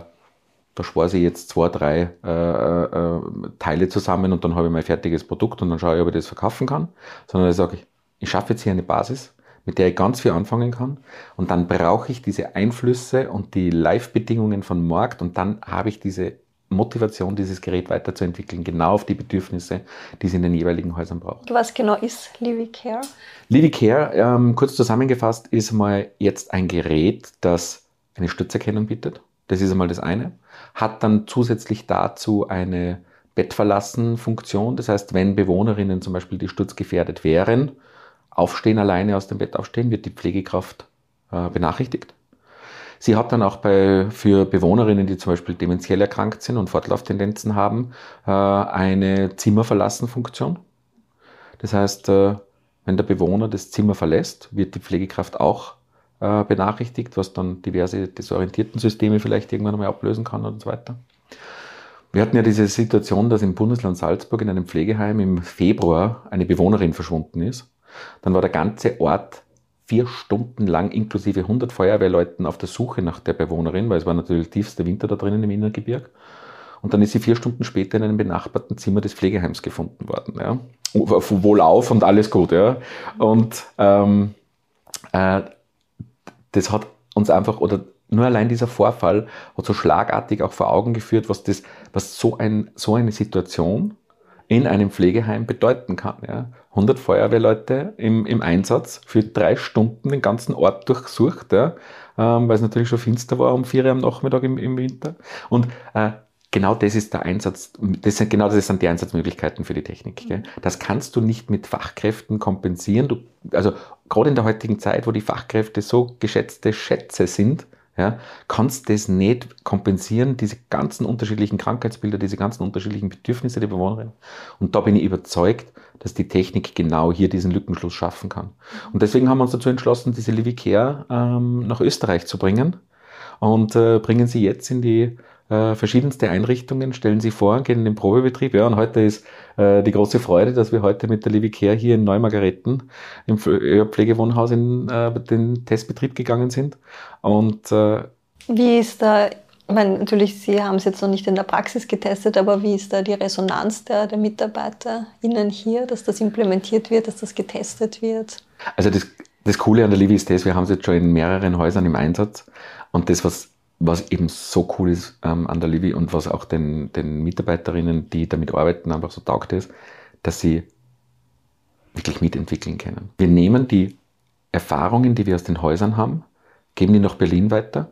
da spare ich jetzt zwei, drei äh, äh, Teile zusammen und dann habe ich mein fertiges Produkt und dann schaue ich, ob ich das verkaufen kann, sondern ich sage, ich schaffe jetzt hier eine Basis, mit der ich ganz viel anfangen kann und dann brauche ich diese Einflüsse und die Live-Bedingungen von Markt und dann habe ich diese Motivation, dieses Gerät weiterzuentwickeln, genau auf die Bedürfnisse, die es in den jeweiligen Häusern braucht. Was genau ist Livy Care? Livy Care, ähm, kurz zusammengefasst, ist mal jetzt ein Gerät, das eine Sturzerkennung bietet. Das ist einmal das eine. Hat dann zusätzlich dazu eine Bettverlassen-Funktion. Das heißt, wenn Bewohnerinnen zum Beispiel die sturzgefährdet wären, aufstehen, alleine aus dem Bett aufstehen, wird die Pflegekraft äh, benachrichtigt. Sie hat dann auch bei, für Bewohnerinnen, die zum Beispiel dementiell erkrankt sind und Fortlauftendenzen haben, äh, eine Zimmerverlassen-Funktion. Das heißt, äh, wenn der Bewohner das Zimmer verlässt, wird die Pflegekraft auch äh, benachrichtigt, was dann diverse desorientierten Systeme vielleicht irgendwann einmal ablösen kann und so weiter. Wir hatten ja diese Situation, dass im Bundesland Salzburg in einem Pflegeheim im Februar eine Bewohnerin verschwunden ist. Dann war der ganze Ort vier Stunden lang inklusive 100 Feuerwehrleuten auf der Suche nach der Bewohnerin, weil es war natürlich tiefster Winter da drinnen im Innergebirg. Und dann ist sie vier Stunden später in einem benachbarten Zimmer des Pflegeheims gefunden worden. Ja. Wohlauf und alles gut. Ja. Und ähm, äh, das hat uns einfach, oder nur allein dieser Vorfall hat so schlagartig auch vor Augen geführt, was, das, was so, ein, so eine Situation in einem Pflegeheim bedeuten kann. Ja. 100 Feuerwehrleute im, im Einsatz für drei Stunden den ganzen Ort durchsucht, ja, ähm, weil es natürlich schon finster war um vier Uhr am Nachmittag im, im Winter. Und äh, genau das ist der Einsatz, das sind, genau das sind die Einsatzmöglichkeiten für die Technik. Gell? Das kannst du nicht mit Fachkräften kompensieren. Du, also gerade in der heutigen Zeit, wo die Fachkräfte so geschätzte Schätze sind, ja, kannst das nicht kompensieren, diese ganzen unterschiedlichen Krankheitsbilder, diese ganzen unterschiedlichen Bedürfnisse der Bewohnerin. Und da bin ich überzeugt, dass die Technik genau hier diesen Lückenschluss schaffen kann. Und deswegen haben wir uns dazu entschlossen, diese Livy Care ähm, nach Österreich zu bringen und äh, bringen sie jetzt in die äh, verschiedenste Einrichtungen, stellen sie vor, gehen in den Probebetrieb. Ja, und heute ist äh, die große Freude, dass wir heute mit der Livy Care hier in Neumargaretten im Pflegewohnhaus in äh, den Testbetrieb gegangen sind. Und äh, wie ist da ich meine, natürlich, Sie haben es jetzt noch nicht in der Praxis getestet, aber wie ist da die Resonanz der, der MitarbeiterInnen hier, dass das implementiert wird, dass das getestet wird? Also das, das Coole an der Livy ist das, wir haben es jetzt schon in mehreren Häusern im Einsatz und das, was was eben so cool ist ähm, an der Livy und was auch den, den Mitarbeiterinnen, die damit arbeiten, einfach so taugt ist, dass sie wirklich mitentwickeln können. Wir nehmen die Erfahrungen, die wir aus den Häusern haben, geben die nach Berlin weiter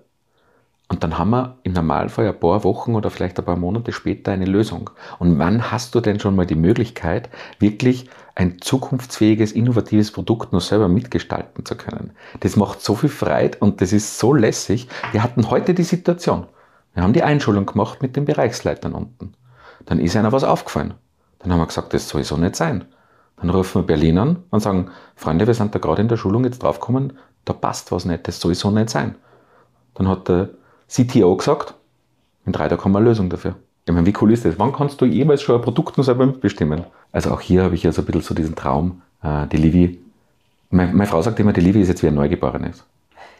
und dann haben wir im Normalfall ein paar Wochen oder vielleicht ein paar Monate später eine Lösung. Und wann hast du denn schon mal die Möglichkeit, wirklich ein zukunftsfähiges, innovatives Produkt nur selber mitgestalten zu können? Das macht so viel Freude und das ist so lässig. Wir hatten heute die Situation. Wir haben die Einschulung gemacht mit den Bereichsleitern unten. Dann ist einer was aufgefallen. Dann haben wir gesagt, das soll so nicht sein. Dann rufen wir Berlin an und sagen, Freunde, wir sind da gerade in der Schulung jetzt draufgekommen, da passt was nicht, das soll so nicht sein. Dann hat der CTO gesagt, in drei Tagen haben wir eine Lösung dafür. Ich meine, wie cool ist das? Wann kannst du jemals schon ein Produkt nur selber mitbestimmen? Also auch hier habe ich ja so ein bisschen so diesen Traum, äh, die Livi, meine, meine, Frau sagt immer, die Livi ist jetzt wie ein Neugeborenes.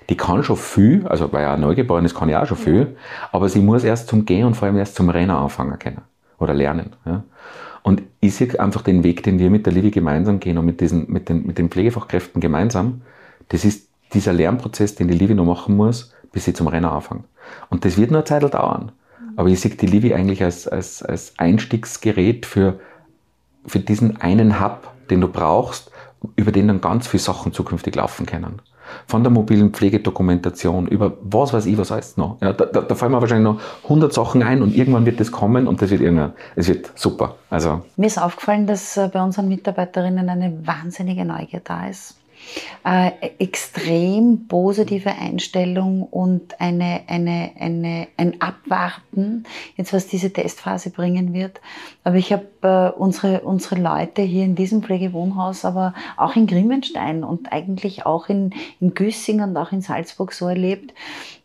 Die kann schon viel, also weil ein Neugeborenes kann ja auch schon viel, aber sie muss erst zum Gehen und vor allem erst zum Rennen anfangen können oder lernen. Ja. Und ich sehe einfach den Weg, den wir mit der Livi gemeinsam gehen und mit, diesen, mit, den, mit den Pflegefachkräften gemeinsam, das ist dieser Lernprozess, den die Livi noch machen muss, bis sie zum Rennen anfängt. Und das wird nur eine Zeit dauern. Aber ich sehe die Livi eigentlich als, als, als Einstiegsgerät für, für diesen einen Hub, den du brauchst, über den dann ganz viele Sachen zukünftig laufen können. Von der mobilen Pflegedokumentation über was weiß ich, was heißt noch. Ja, da, da, da, fallen mir wahrscheinlich noch 100 Sachen ein und irgendwann wird das kommen und das wird irgendwann, es wird super. Also. Mir ist aufgefallen, dass äh, bei unseren Mitarbeiterinnen eine wahnsinnige Neugier da ist äh, extrem positive Einstellung und eine, eine, eine, ein Abwarten, jetzt was diese Testphase bringen wird. Aber ich habe äh, unsere, unsere Leute hier in diesem Pflegewohnhaus, aber auch in Grimmenstein und eigentlich auch in, in Güssing und auch in Salzburg so erlebt,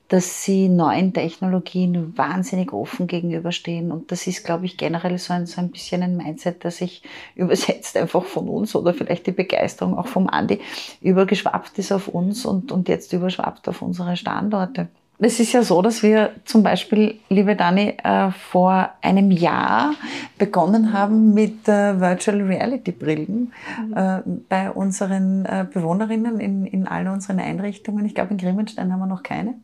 dass sie neuen Technologien wahnsinnig offen gegenüberstehen. Und das ist, glaube ich, generell so ein, so ein bisschen ein Mindset, das sich übersetzt einfach von uns oder vielleicht die Begeisterung auch vom Andi übergeschwappt ist auf uns und, und jetzt überschwappt auf unsere Standorte. Es ist ja so, dass wir zum Beispiel, liebe Dani, äh, vor einem Jahr begonnen haben mit äh, Virtual Reality Brillen mhm. Äh, bei unseren Bewohnerinnen in, in all unseren Einrichtungen. Ich glaube, in Grimmenstein haben wir noch keine.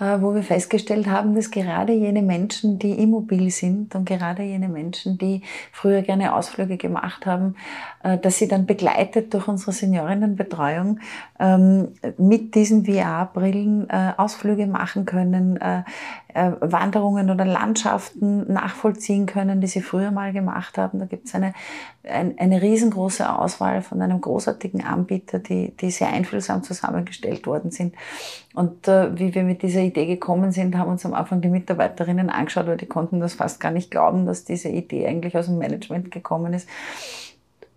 Äh, wo wir festgestellt haben, dass gerade jene Menschen, die immobil sind und gerade jene Menschen, die früher gerne Ausflüge gemacht haben, äh, dass sie dann begleitet durch unsere Seniorinnenbetreuung ähm, mit diesen VR-Brillen äh, Ausflüge machen können, Wanderungen oder Landschaften nachvollziehen können, die sie früher mal gemacht haben. Da gibt es eine, eine, eine riesengroße Auswahl von einem großartigen Anbieter, die, die sehr einfühlsam zusammengestellt worden sind. Und äh, wie wir mit dieser Idee gekommen sind, haben uns am Anfang die Mitarbeiterinnen angeschaut, weil die konnten das fast gar nicht glauben, dass diese Idee eigentlich aus dem Management gekommen ist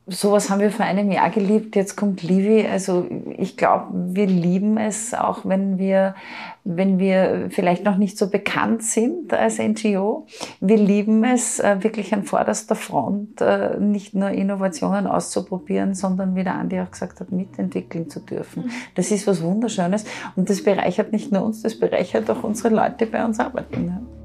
sowas haben wir vor einem Jahr geliebt. Jetzt kommt Livi. Also ich glaube, wir lieben es, auch wenn wir, wenn wir vielleicht noch nicht so bekannt sind als NGO. Wir lieben es, äh, wirklich an vorderster Front äh, nicht nur Innovationen auszuprobieren, sondern wie der Andi auch gesagt hat, mitentwickeln zu dürfen. Das ist was Wunderschönes und das bereichert nicht nur uns, das bereichert auch unsere Leute, die bei uns arbeiten.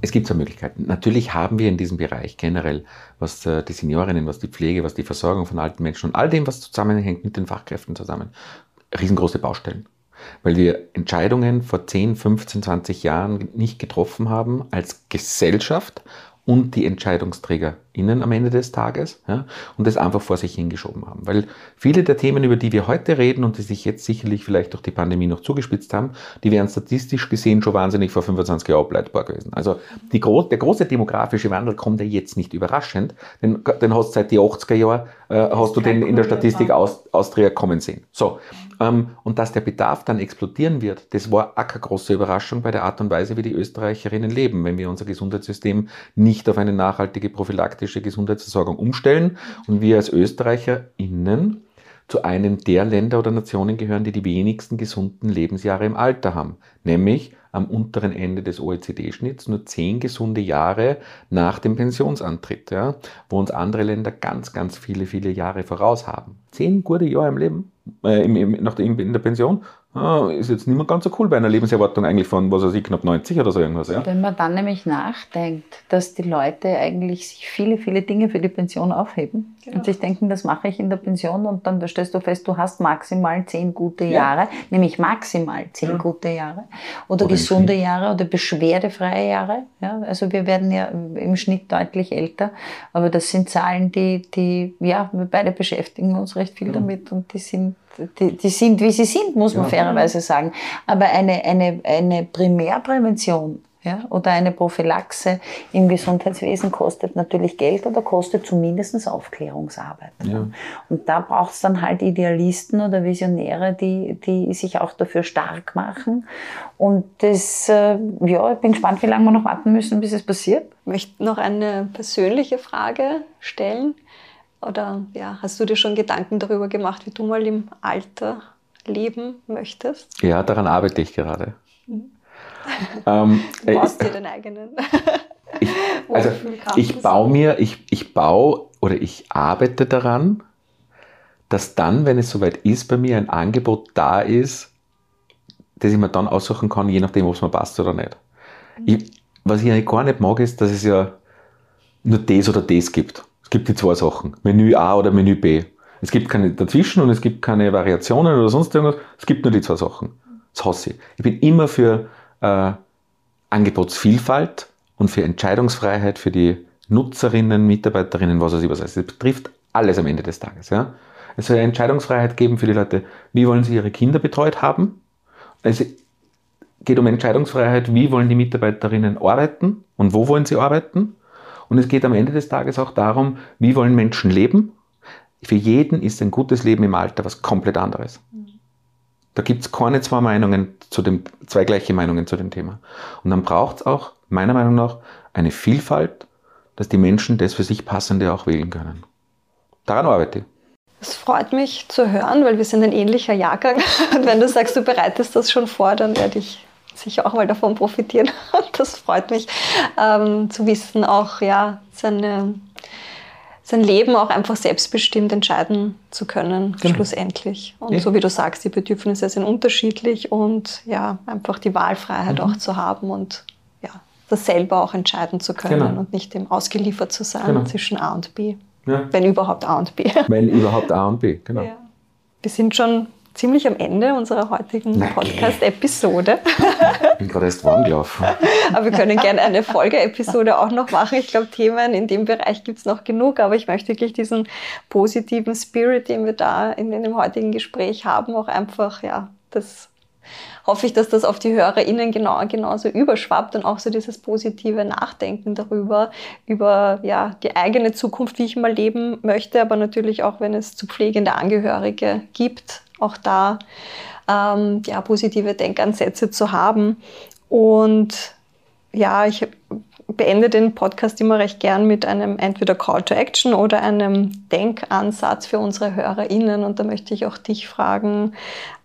Es gibt so Möglichkeiten. Natürlich haben wir in diesem Bereich generell, was äh, die Seniorinnen, was die Pflege, was die Versorgung von alten Menschen und all dem, was zusammenhängt mit den Fachkräften zusammen, riesengroße Baustellen. Weil wir Entscheidungen vor 10, 15, 20 Jahren nicht getroffen haben als Gesellschaft und die EntscheidungsträgerInnen am Ende des Tages ja, und das einfach vor sich hingeschoben haben. Weil viele der Themen, über die wir heute reden und die sich jetzt sicherlich vielleicht durch die Pandemie noch zugespitzt haben, die wären statistisch gesehen schon wahnsinnig vor 25 Jahren ableitbar gewesen. Also die, der große demografische Wandel kommt ja jetzt nicht überraschend, denn den hast du seit die 80er Jahren, äh, hast du den in der Statistik Aus, Austria kommen sehen. So, und dass der Bedarf dann explodieren wird, das war auch keine große Überraschung bei der Art und Weise, wie die Österreicherinnen leben, wenn wir unser Gesundheitssystem nicht auf eine nachhaltige prophylaktische Gesundheitsversorgung umstellen und wir als ÖsterreicherInnen zu einem der Länder oder Nationen gehören, die die wenigsten gesunden Lebensjahre im Alter haben, nämlich am unteren Ende des OECD-Schnitts, nur zehn gesunde Jahre nach dem Pensionsantritt, ja, wo uns andere Länder ganz, ganz viele, viele Jahre voraus haben. Zehn gute Jahre im Leben, äh, im, im, nach der, in der Pension ah, ist jetzt nicht mehr ganz so cool bei einer Lebenserwartung eigentlich von, was weiß ich, knapp 90 oder so irgendwas. Ja? Wenn man dann nämlich nachdenkt, dass die Leute eigentlich sich viele, viele Dinge für die Pension aufheben genau. und sich denken, das mache ich in der Pension und dann stellst du fest, du hast maximal zehn gute ja. Jahre, nämlich maximal zehn ja. gute Jahre oder, oder gesunde Jahre oder beschwerdefreie Jahre. Ja? Also wir werden ja im Schnitt deutlich älter, aber das sind Zahlen, die, die ja, wir beide beschäftigen uns recht viel damit und die sind die, die sind, wie sie sind, muss man ja. fairerweise sagen. Aber eine, eine, eine Primärprävention ja, oder eine Prophylaxe im Gesundheitswesen kostet natürlich Geld oder kostet zumindest Aufklärungsarbeit. Ja. Und da braucht es dann halt Idealisten oder Visionäre, die, die sich auch dafür stark machen. Und das, äh, ja, ich bin gespannt, wie lange wir noch warten müssen, bis es passiert. Ich möchte noch eine persönliche Frage stellen. Oder ja, hast du dir schon Gedanken darüber gemacht, wie du mal im Alter leben möchtest? Ja, daran arbeite ich gerade. Mhm. ähm, du baust dir den eigenen. ich, also ich baue mir, ich, ich baue oder ich arbeite daran, dass dann, wenn es soweit ist, bei mir ein Angebot da ist, das ich mir dann aussuchen kann, je nachdem, ob es mir passt oder nicht. Mhm. Ich, was ich eigentlich gar nicht mag, ist, dass es ja nur das oder das gibt. Es gibt die zwei Sachen, Menü A oder Menü B. Es gibt keine dazwischen und es gibt keine Variationen oder sonst irgendwas. Es gibt nur die zwei Sachen. Das hasse ich. Ich bin immer für äh, Angebotsvielfalt und für Entscheidungsfreiheit für die Nutzerinnen, Mitarbeiterinnen, was ich was. Es betrifft alles am Ende des Tages. Ja? Es soll Entscheidungsfreiheit geben für die Leute, wie wollen sie ihre Kinder betreut haben. Es geht um Entscheidungsfreiheit, wie wollen die Mitarbeiterinnen arbeiten und wo wollen sie arbeiten. Und es geht am Ende des Tages auch darum, wie wollen Menschen leben. Für jeden ist ein gutes Leben im Alter was komplett anderes. Da gibt es keine zwei Meinungen zu dem, zwei gleiche Meinungen zu dem Thema. Und dann braucht es auch, meiner Meinung nach, eine Vielfalt, dass die Menschen das für sich Passende auch wählen können. Daran arbeite ich. Es freut mich zu hören, weil wir sind ein ähnlicher Jahrgang. Und wenn du sagst, du bereitest das schon vor, dann werde ich sicher auch mal davon profitieren. Das freut mich ähm, zu wissen, auch ja, seine, sein Leben auch einfach selbstbestimmt entscheiden zu können, genau. schlussendlich. Und ja. so wie du sagst, die Bedürfnisse sind unterschiedlich und ja, einfach die Wahlfreiheit mhm. auch zu haben und ja, das selber auch entscheiden zu können genau. und nicht dem ausgeliefert zu sein genau. zwischen A und B. Ja. Wenn überhaupt A und B. Wenn überhaupt A und B, genau. Ja. Wir sind schon ziemlich am Ende unserer heutigen Podcast-Episode. Ich bin gerade erst warm gelaufen. aber wir können gerne eine Folge-Episode auch noch machen. Ich glaube, Themen in dem Bereich gibt es noch genug, aber ich möchte wirklich diesen positiven Spirit, den wir da in, in dem heutigen Gespräch haben, auch einfach, ja, das hoffe ich, dass das auf die HörerInnen genau, genauso überschwappt und auch so dieses positive Nachdenken darüber, über ja, die eigene Zukunft, wie ich mal leben möchte, aber natürlich auch, wenn es zu pflegende Angehörige gibt, auch da ähm, ja, positive Denkansätze zu haben. Und ja, ich beende den Podcast immer recht gern mit einem entweder Call to Action oder einem Denkansatz für unsere HörerInnen. Und da möchte ich auch dich fragen,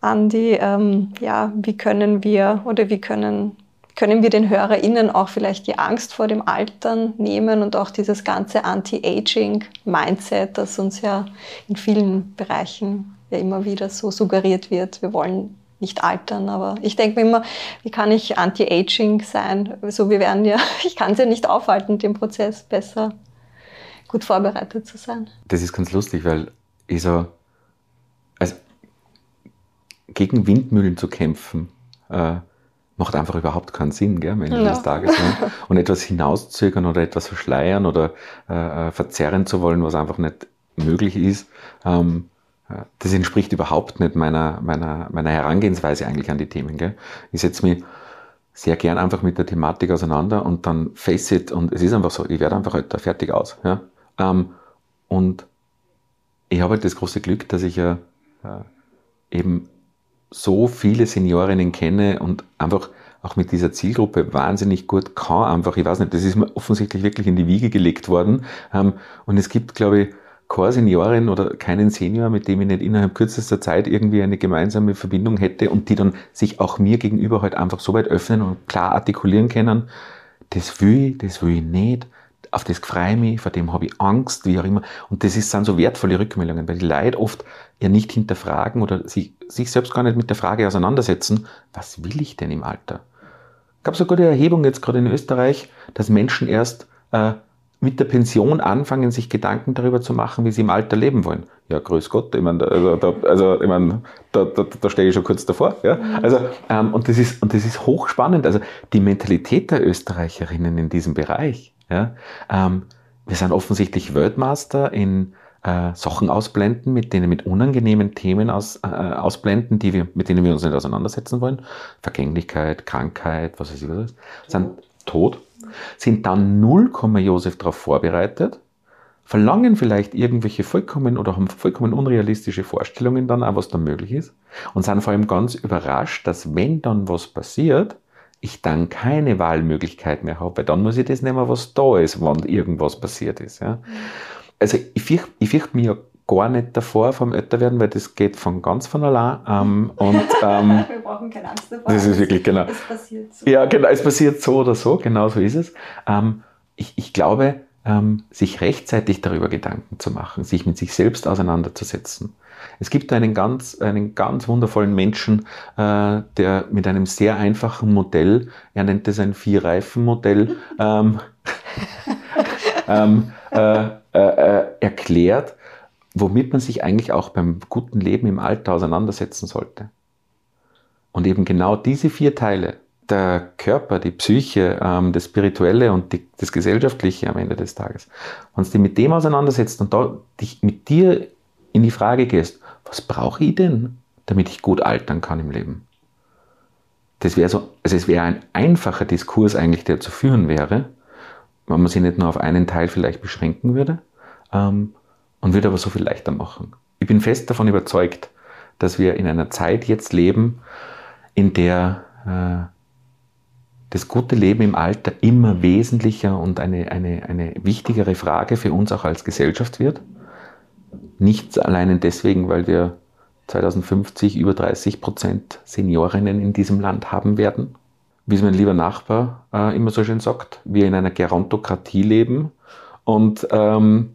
Andi, ähm, ja, wie können wir oder wie können können wir den HörerInnen auch vielleicht die Angst vor dem Altern nehmen und auch dieses ganze Anti-Aging-Mindset, das uns ja in vielen Bereichen ja immer wieder so suggeriert wird. Wir wollen nicht altern, aber ich denke mir immer, wie kann ich Anti-Aging sein? So, wir werden ja, ich kann es ja nicht aufhalten, den Prozess besser gut vorbereitet zu sein. Das ist ganz lustig, weil ich so, also gegen Windmühlen zu kämpfen, äh, macht einfach überhaupt keinen Sinn, gell, am Ende ja. des Tages. Ne? Und etwas hinauszögern oder etwas verschleiern oder äh, äh, verzerren zu wollen, was einfach nicht möglich ist, ähm, äh, das entspricht überhaupt nicht meiner, meiner, meiner Herangehensweise eigentlich an die Themen. Gell? Ich setze mich sehr gern einfach mit der Thematik auseinander und dann face it und es ist einfach so, ich werde einfach älter, fertig aus. Ja? Ähm, und ich habe halt das große Glück, dass ich ja äh, eben so viele Seniorinnen kenne und einfach auch mit dieser Zielgruppe wahnsinnig gut kann. Einfach, ich weiß nicht, das ist mir offensichtlich wirklich in die Wiege gelegt worden. Ähm, und es gibt, glaube ich, keine Seniorin oder keinen Senior, mit dem ich nicht innerhalb kürzester Zeit irgendwie eine gemeinsame Verbindung hätte und die dann sich auch mir gegenüber halt einfach so weit öffnen und klar artikulieren können, das will ich, das will ich nicht, auf das freue ich mich, vor dem habe ich Angst, wie auch immer. Und das ist, sind so wertvolle Rückmeldungen, weil die Leute oft ja nicht hinterfragen oder sich, sich selbst gar nicht mit der Frage auseinandersetzen, was will ich denn im Alter? gab so eine gute Erhebung jetzt gerade in Österreich, dass Menschen erst äh, mit der Pension anfangen, sich Gedanken darüber zu machen, wie sie im Alter leben wollen. Ja, grüß Gott, ich meine, also, da, also, ich meine, da, da, da stehe ich schon kurz davor. Ja? Also, ähm, und, das ist, und das ist hochspannend. Also die Mentalität der Österreicherinnen in diesem Bereich. Ja? Ähm, wir sind offensichtlich Weltmaster in äh, Sachen ausblenden, mit denen mit unangenehmen Themen aus, äh, ausblenden, die wir, mit denen wir uns nicht auseinandersetzen wollen. Vergänglichkeit, Krankheit, was weiß ich was, sind tot, sind dann null Komma Josef darauf vorbereitet, verlangen vielleicht irgendwelche vollkommen oder haben vollkommen unrealistische Vorstellungen dann auch, was da möglich ist und sind vor allem ganz überrascht, dass wenn dann was passiert, ich dann keine Wahlmöglichkeit mehr habe, weil dann muss ich das nehmen, was da ist, wann irgendwas passiert ist. Ja. Also ich fürchte ich fürcht mich ja gar nicht davor vom Älterwerden, weil das geht von ganz von allein. Ähm, und, ähm, Wir brauchen keine Angst davor. Das ist wirklich, genau. Es passiert so. Ja, genau, es passiert so oder so, genau so ist es. Ähm, ich, ich glaube, ähm, sich rechtzeitig darüber Gedanken zu machen, sich mit sich selbst auseinanderzusetzen. Es gibt einen ganz, einen ganz wundervollen Menschen, äh, der mit einem sehr einfachen Modell, er nennt es ein Vier-Reifen-Modell, ähm, ähm, äh, äh, äh, erklärt, womit man sich eigentlich auch beim guten Leben im Alter auseinandersetzen sollte. Und eben genau diese vier Teile, der Körper, die Psyche, ähm, das Spirituelle und die, das Gesellschaftliche am Ende des Tages, wenn du dich mit dem auseinandersetzt und da dich mit dir in die Frage gehst, was brauche ich denn, damit ich gut altern kann im Leben? Das wäre so, also es wäre ein einfacher Diskurs eigentlich, der zu führen wäre, wenn man sich nicht nur auf einen Teil vielleicht beschränken würde ähm, und würde aber so viel leichter machen. Ich bin fest davon überzeugt, dass wir in einer Zeit jetzt leben, in der äh, das gute Leben im Alter immer wesentlicher und eine, eine, eine wichtigere Frage für uns auch als Gesellschaft wird. Nicht allein deswegen, weil wir 2050 über 30 Prozent Seniorinnen in diesem Land haben werden. Wie es mein lieber Nachbar äh, immer so schön sagt, wir in einer Gerontokratie leben und ähm,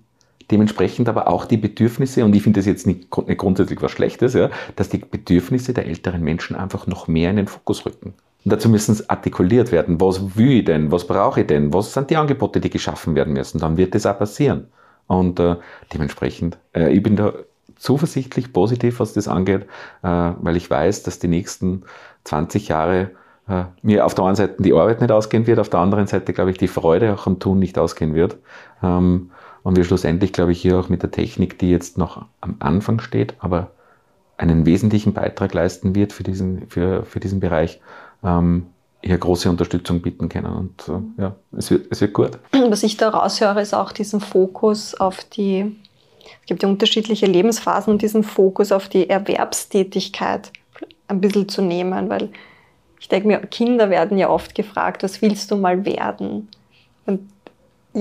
dementsprechend aber auch die Bedürfnisse, und ich finde das jetzt nicht, grundsätzlich was Schlechtes, ja, dass die Bedürfnisse der älteren Menschen einfach noch mehr in den Fokus rücken. Und dazu müssen es artikuliert werden. Was will ich denn? Was brauche ich denn? Was sind die Angebote, die geschaffen werden müssen? Dann wird das auch passieren. Und äh, dementsprechend, äh, ich bin da zuversichtlich positiv, was das angeht, äh, weil ich weiß, dass die nächsten 20 Jahre äh, mir auf der einen Seite die Arbeit nicht ausgehen wird, auf der anderen Seite, glaube ich, die Freude auch am Tun nicht ausgehen wird. Ähm, und wir schlussendlich, glaube ich, hier auch mit der Technik, die jetzt noch am Anfang steht, aber einen wesentlichen Beitrag leisten wird für diesen, für, für diesen Bereich, ähm, hier große Unterstützung bieten können. Und äh, ja, es wird, es wird gut. Was ich da raushöre, ist auch diesen Fokus auf die, es gibt ja unterschiedliche Lebensphasen und diesen Fokus auf die Erwerbstätigkeit ein bisschen zu nehmen, weil ich denke mir, Kinder werden ja oft gefragt, was willst du mal werden? Und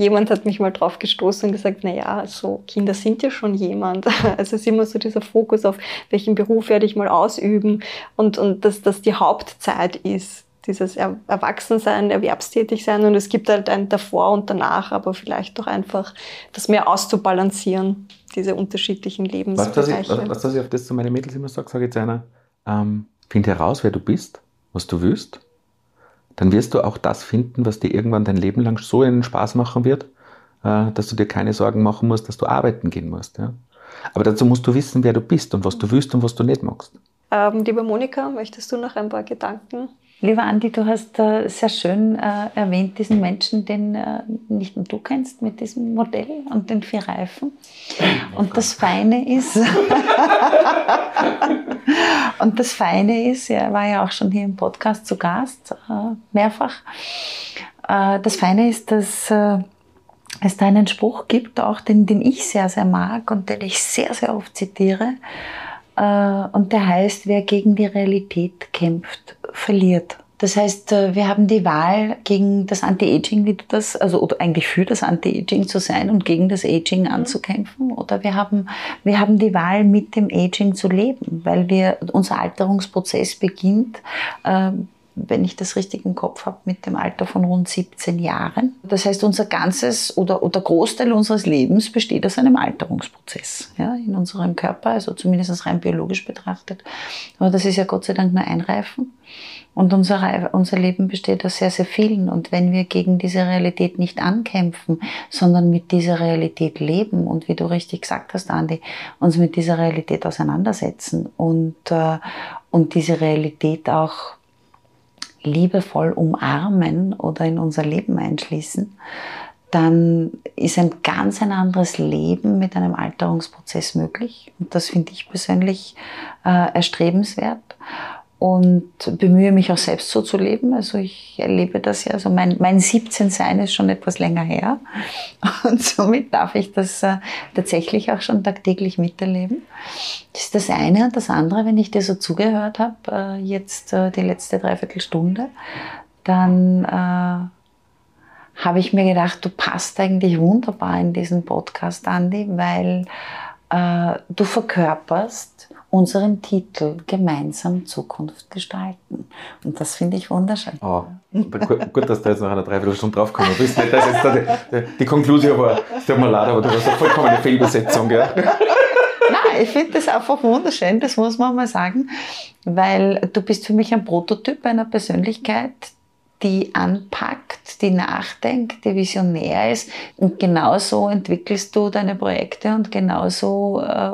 jemand hat mich mal drauf gestoßen und gesagt, na ja, so Kinder sind ja schon jemand. Also es ist immer so dieser Fokus auf, welchen Beruf werde ich mal ausüben und, und dass das die Hauptzeit ist, dieses Erwachsensein, erwerbstätig sein und es gibt halt ein davor und danach, aber vielleicht doch einfach das mehr auszubalancieren, diese unterschiedlichen Lebensbereiche. Was, was, was ich auf das zu meinen Mädels immer sage, sage jetzt einer, ähm, find heraus, wer du bist, was du willst dann wirst du auch das finden, was dir irgendwann dein Leben lang so einen Spaß machen wird, äh, dass du dir keine Sorgen machen musst, dass du arbeiten gehen musst. Aber dazu musst du wissen, wer du bist und was du willst und was du nicht magst. Ähm, liebe Monika, möchtest du noch ein paar Gedanken Lieber Andi, du hast äh, sehr schön äh, erwähnt, diesen Menschen, den äh, nicht nur du kennst mit diesem Modell und den vier Reifen. Und das Feine ist, und das Feine ist, er war ja auch schon hier im Podcast zu Gast, mehrfach. Das Feine ist, dass es da einen Spruch gibt, auch den, den ich sehr, sehr mag und den ich sehr, sehr oft zitiere. Und der heißt, wer gegen die Realität kämpft, verliert. Das heißt, äh, wir haben die Wahl gegen das Anti-Aging, wie du das, also oder eigentlich für das Anti-Aging zu sein und gegen das Aging mhm. anzukämpfen. Oder wir haben, wir haben die Wahl, mit dem Aging zu leben, weil wir, unser Alterungsprozess beginnt, äh, wenn ich das richtig im Kopf habe, mit dem Alter von rund 17 Jahren. Das heißt, unser ganzes oder, oder Großteil unseres Lebens besteht aus einem Alterungsprozess ja, in unserem Körper, also zumindest rein biologisch betrachtet. Aber das ist ja Gott sei Dank nur ein Reifen. Und unser, unser Leben besteht aus sehr, sehr vielen. Und wenn wir gegen diese Realität nicht ankämpfen, sondern mit dieser Realität leben und wie du richtig gesagt hast, Andi, uns mit dieser Realität auseinandersetzen und, äh, und diese Realität auch liebevoll umarmen oder in unser Leben einschließen, dann ist ein ganz ein anderes Leben mit einem Alterungsprozess möglich. Und das finde ich persönlich äh, erstrebenswert und bemühe mich auch selbst so zu leben. Also ich erlebe das ja, also mein, mein 17-Sein ist schon etwas länger her und somit darf ich das äh, tatsächlich auch schon tagtäglich miterleben. Das ist das eine und das andere, wenn ich dir so zugehört habe, äh, jetzt äh, die letzte Dreiviertelstunde, dann äh, habe ich mir gedacht, du passt eigentlich wunderbar in diesen Podcast, Andi, weil äh, du verkörperst unseren Titel gemeinsam Zukunft gestalten. Und das finde ich wunderschön. Oh, gut, dass du jetzt nach einer Dreiviertelstunde draufgekommen bist. Nicht, dass jetzt die, die, Konklusion war, tut mir leid, aber du hast eine vollkommene Fehlbesetzung. Ja? Nein, ich finde das einfach wunderschön, das muss man mal sagen, weil du bist für mich ein Prototyp einer Persönlichkeit, die anpackt, die nachdenkt, die visionär ist. Und genauso entwickelst du deine Projekte und genauso äh,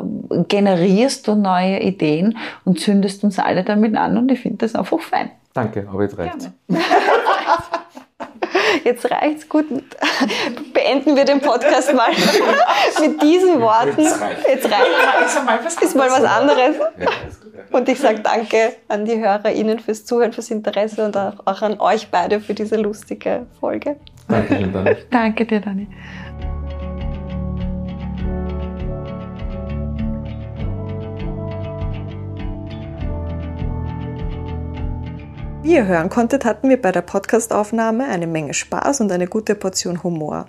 generierst du neue Ideen und zündest uns alle damit an. Und ich finde das einfach fein. Danke, aber jetzt reicht's. Jetzt reicht's gut. Beenden wir den Podcast mal mit diesen Worten. Jetzt reicht. Jetzt reicht. Ist mal was anderes. Und ich sage danke an die Hörer, Ihnen fürs Zuhören, fürs Interesse und auch, auch an euch beide für diese lustige Folge. Danke, Dani. danke dir, Dani. Wie ihr hören konntet, hatten wir bei der Podcastaufnahme eine Menge Spaß und eine gute Portion Humor.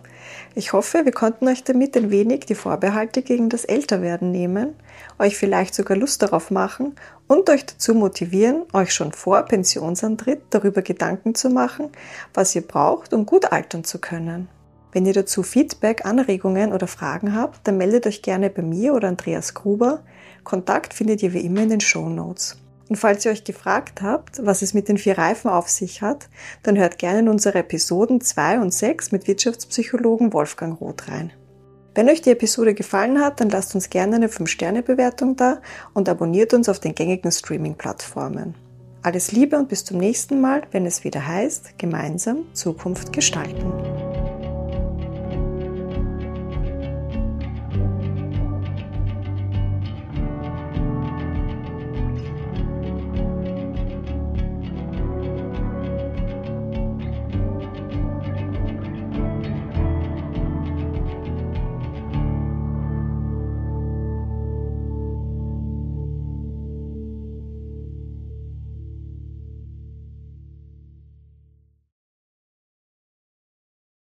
Ich hoffe, wir konnten euch damit ein wenig die Vorbehalte gegen das Älterwerden nehmen, euch vielleicht sogar Lust darauf machen und euch dazu motivieren, euch schon vor Pensionsantritt darüber Gedanken zu machen, was ihr braucht, um gut altern zu können. Wenn ihr dazu Feedback, Anregungen oder Fragen habt, dann meldet euch gerne bei mir oder Andreas Gruber. Kontakt findet ihr wie immer in den Show Notes. Und falls ihr euch gefragt habt, was es mit den vier Reifen auf sich hat, dann hört gerne in unsere Episoden 2 und 6 mit Wirtschaftspsychologen Wolfgang Roth rein. Wenn euch die Episode gefallen hat, dann lasst uns gerne eine 5-Sterne-Bewertung da und abonniert uns auf den gängigen Streaming-Plattformen. Alles Liebe und bis zum nächsten Mal, wenn es wieder heißt, gemeinsam Zukunft gestalten.